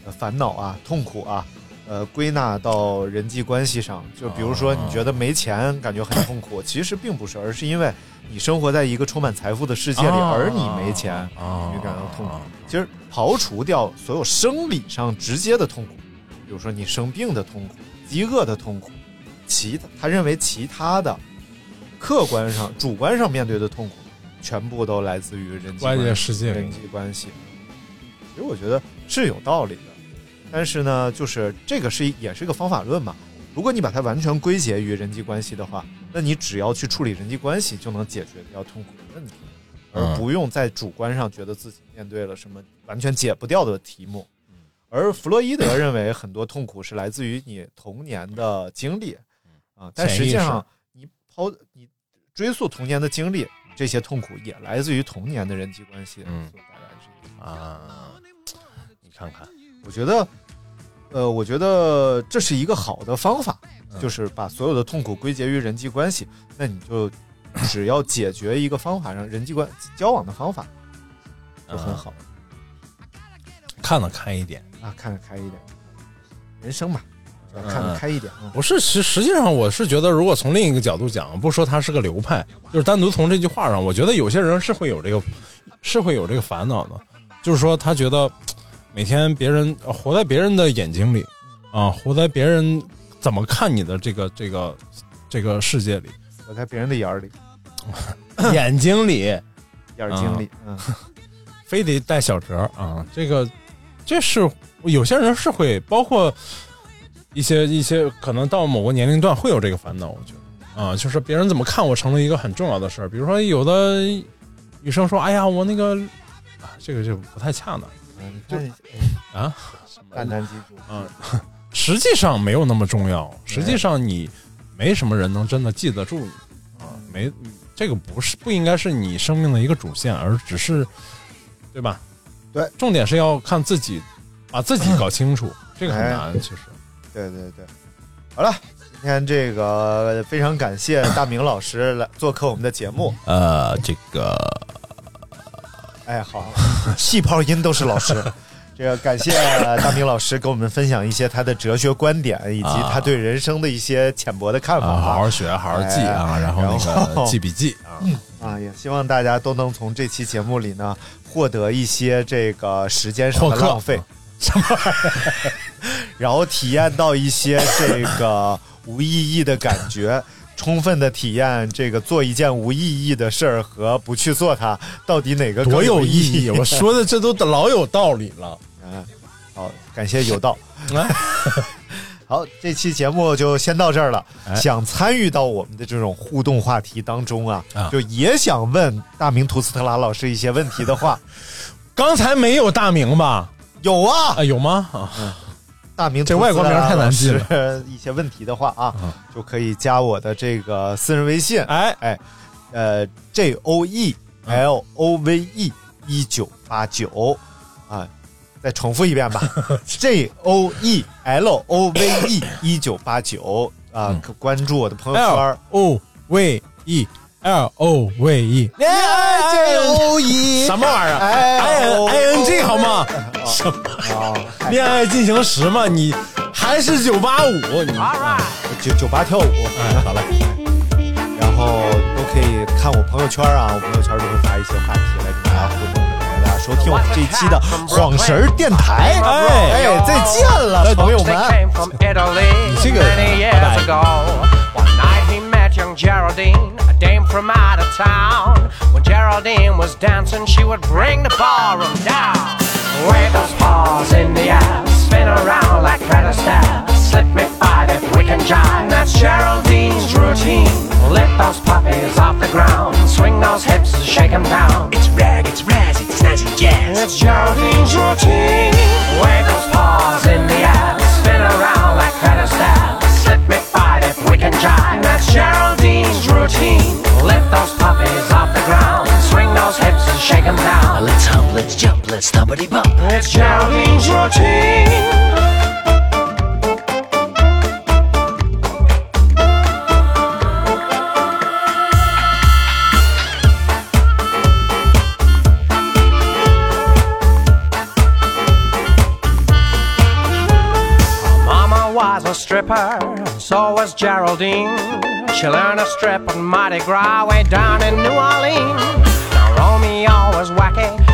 呃烦恼啊、痛苦啊，呃归纳到人际关系上。就比如说，你觉得没钱感觉很痛苦，其实并不是，而是因为你生活在一个充满财富的世界里，啊而你没钱，啊你感到痛苦。其实刨除掉所有生理上直接的痛苦，比如说你生病的痛苦、饥饿的痛苦，其他他认为其他的客观上、主观上面对的痛苦，全部都来自于人际外界关系世界人际关系。其实我觉得是有道理的，但是呢，就是这个是也是一个方法论嘛。如果你把它完全归结于人际关系的话，那你只要去处理人际关系，就能解决掉痛苦的问题，而嗯不用在主观上觉得自己面对了什么完全解不掉的题目。而弗洛伊德认为很多痛苦是来自于你童年的经历啊，但实际上你抛你追溯童年的经历，这些痛苦也来自于童年的人际关系。嗯啊，你看看，我觉得，呃，我觉得这是一个好的方法，嗯就是把所有的痛苦归结于人际关系。那你就只要解决一个方法，让人际关交往的方法就很好看得开一点。啊，看得开一点。人生嘛，要看得开一点啊。不是，实实际上我是觉得，如果从另一个角度讲，不说他是个流派，就是单独从这句话上，我觉得有些人是会有这个，是会有这个烦恼的，就是说他觉得每天别人呃活在别人的眼睛里，啊，活在别人怎么看你的这个这个这个世界里，活在别人的眼儿里、*laughs* 眼睛里，眼睛里，嗯，*laughs* 非得带小折啊，这个这是有些人是会，包括一些一些可能到某个年龄段会有这个烦恼，我觉得啊，就是别人怎么看我成了一个很重要的事儿。比如说有的女生说：“哎呀，我那个啊，这个就不太恰当嗯啊。淡淡记住，嗯，实际上没有那么重要，实际上你没什么人能真的记得住你啊，没这个不是不应该是你生命的一个主线，而只是对吧？对，重点是要看自己，把自己搞清楚，这个很哎难，其实。对对对，好了，今天这个非常感谢大明老师来做客我们的节目。呃，这个哎，好，气泡音都是老师。*laughs* 这个感谢大明老师给我们分享一些他的哲学观点，以及他对人生的一些浅薄的看法。啊，好好学，好好记啊，哎然后那个 *laughs* 记笔记啊。啊，啊，也希望大家都能从这期节目里呢获得一些这个时间上的浪费，什么？然后体验到一些这个无意义的感觉，充分的体验这个做一件无意义的事儿和不去做它到底哪个多有意义？我说的这都老有道理了。嗯，好，感谢有道。*laughs* 好，这期节目就先到这儿了。想参与到我们的这种互动话题当中啊，就也想问大明图斯特拉老师一些问题的话，*laughs* 刚才没有大明吧？有啊，啊有吗？啊，大名这外国名太难记了。*laughs* 一些问题的话啊，就可以加我的这个私人微信。哎哎，呃，J O E L O V E 一九八九啊。再重复一遍吧，*laughs* J O E L O V E 一九八九啊，关注我的朋友圈 O V E L O V E J O E 什么玩意儿？I N I N G 好吗？什么？恋爱进行时嘛，你还是九八五？你九九八跳舞？哎，好嘞。然后都可以看我朋友圈啊，我朋友圈都会发一些话题来跟大家互动。来大家收听我们这一期的晃神电台，哎哎，再见了，朋友们！你这个拜拜。young Geraldine, a dame from out of town. When Geraldine was dancing, she would bring the ballroom down. Wave those paws in the air, spin around like Fred Astaire. Slip me five if we can jive. That's Geraldine's routine. Lift those puppies off the ground, swing those hips shake them down. It's rag, it's razz, it's snazzy jazz. It's Geraldine's routine. Let's let's thumpity bump. It's Geraldine's routine. was a stripper, so was Geraldine. She learned to strip on Mardi Gras way down in New Orleans. Now Romeo was wacky,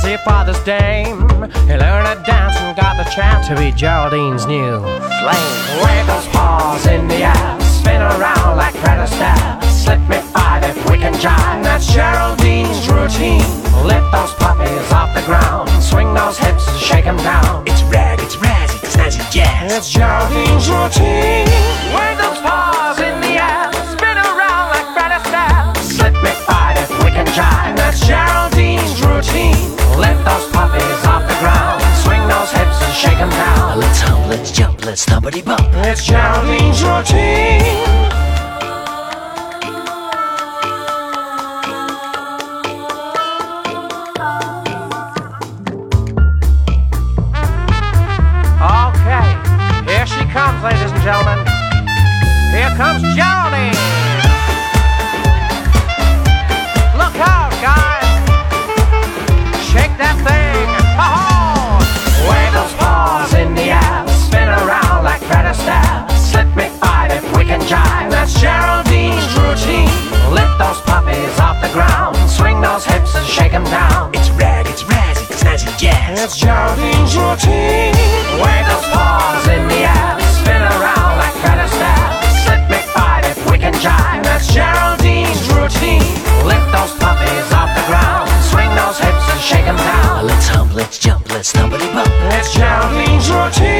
dizzy for dame. He learned to dance and got the chance to be Geraldine's new flame. Wave those paws in the air, spin around like Fred Astaire. Slip me five if we can jive. That's Geraldine's routine. Lift those puppies off the ground, swing those hips and shake them down. It's rag, it's razzy, it's snazzy jazz. It's Geraldine's routine. Wave those paws in the air, spin around like Fred Astaire. Slip me five if we can jive. That's Geraldine's routine. Lift those puppies off the ground, swing those hips and shake them down. Let's hump, let's jump, let's thumpity bump. It's Geraldine's routine. Okay, here she comes, ladies and gentlemen. Here comes Geraldine. Hips them down. It's rag, it's razz, it's snazzy jazz. It's Geraldine's routine. Wave those paws in the air spin around like Fred Astaire. Slip me five if we can jive. That's Geraldine's routine. Lift those puppies off the ground. Swing those hips and shake them down. Let's hump, let's jump, let's thumpity bump. It's Geraldine.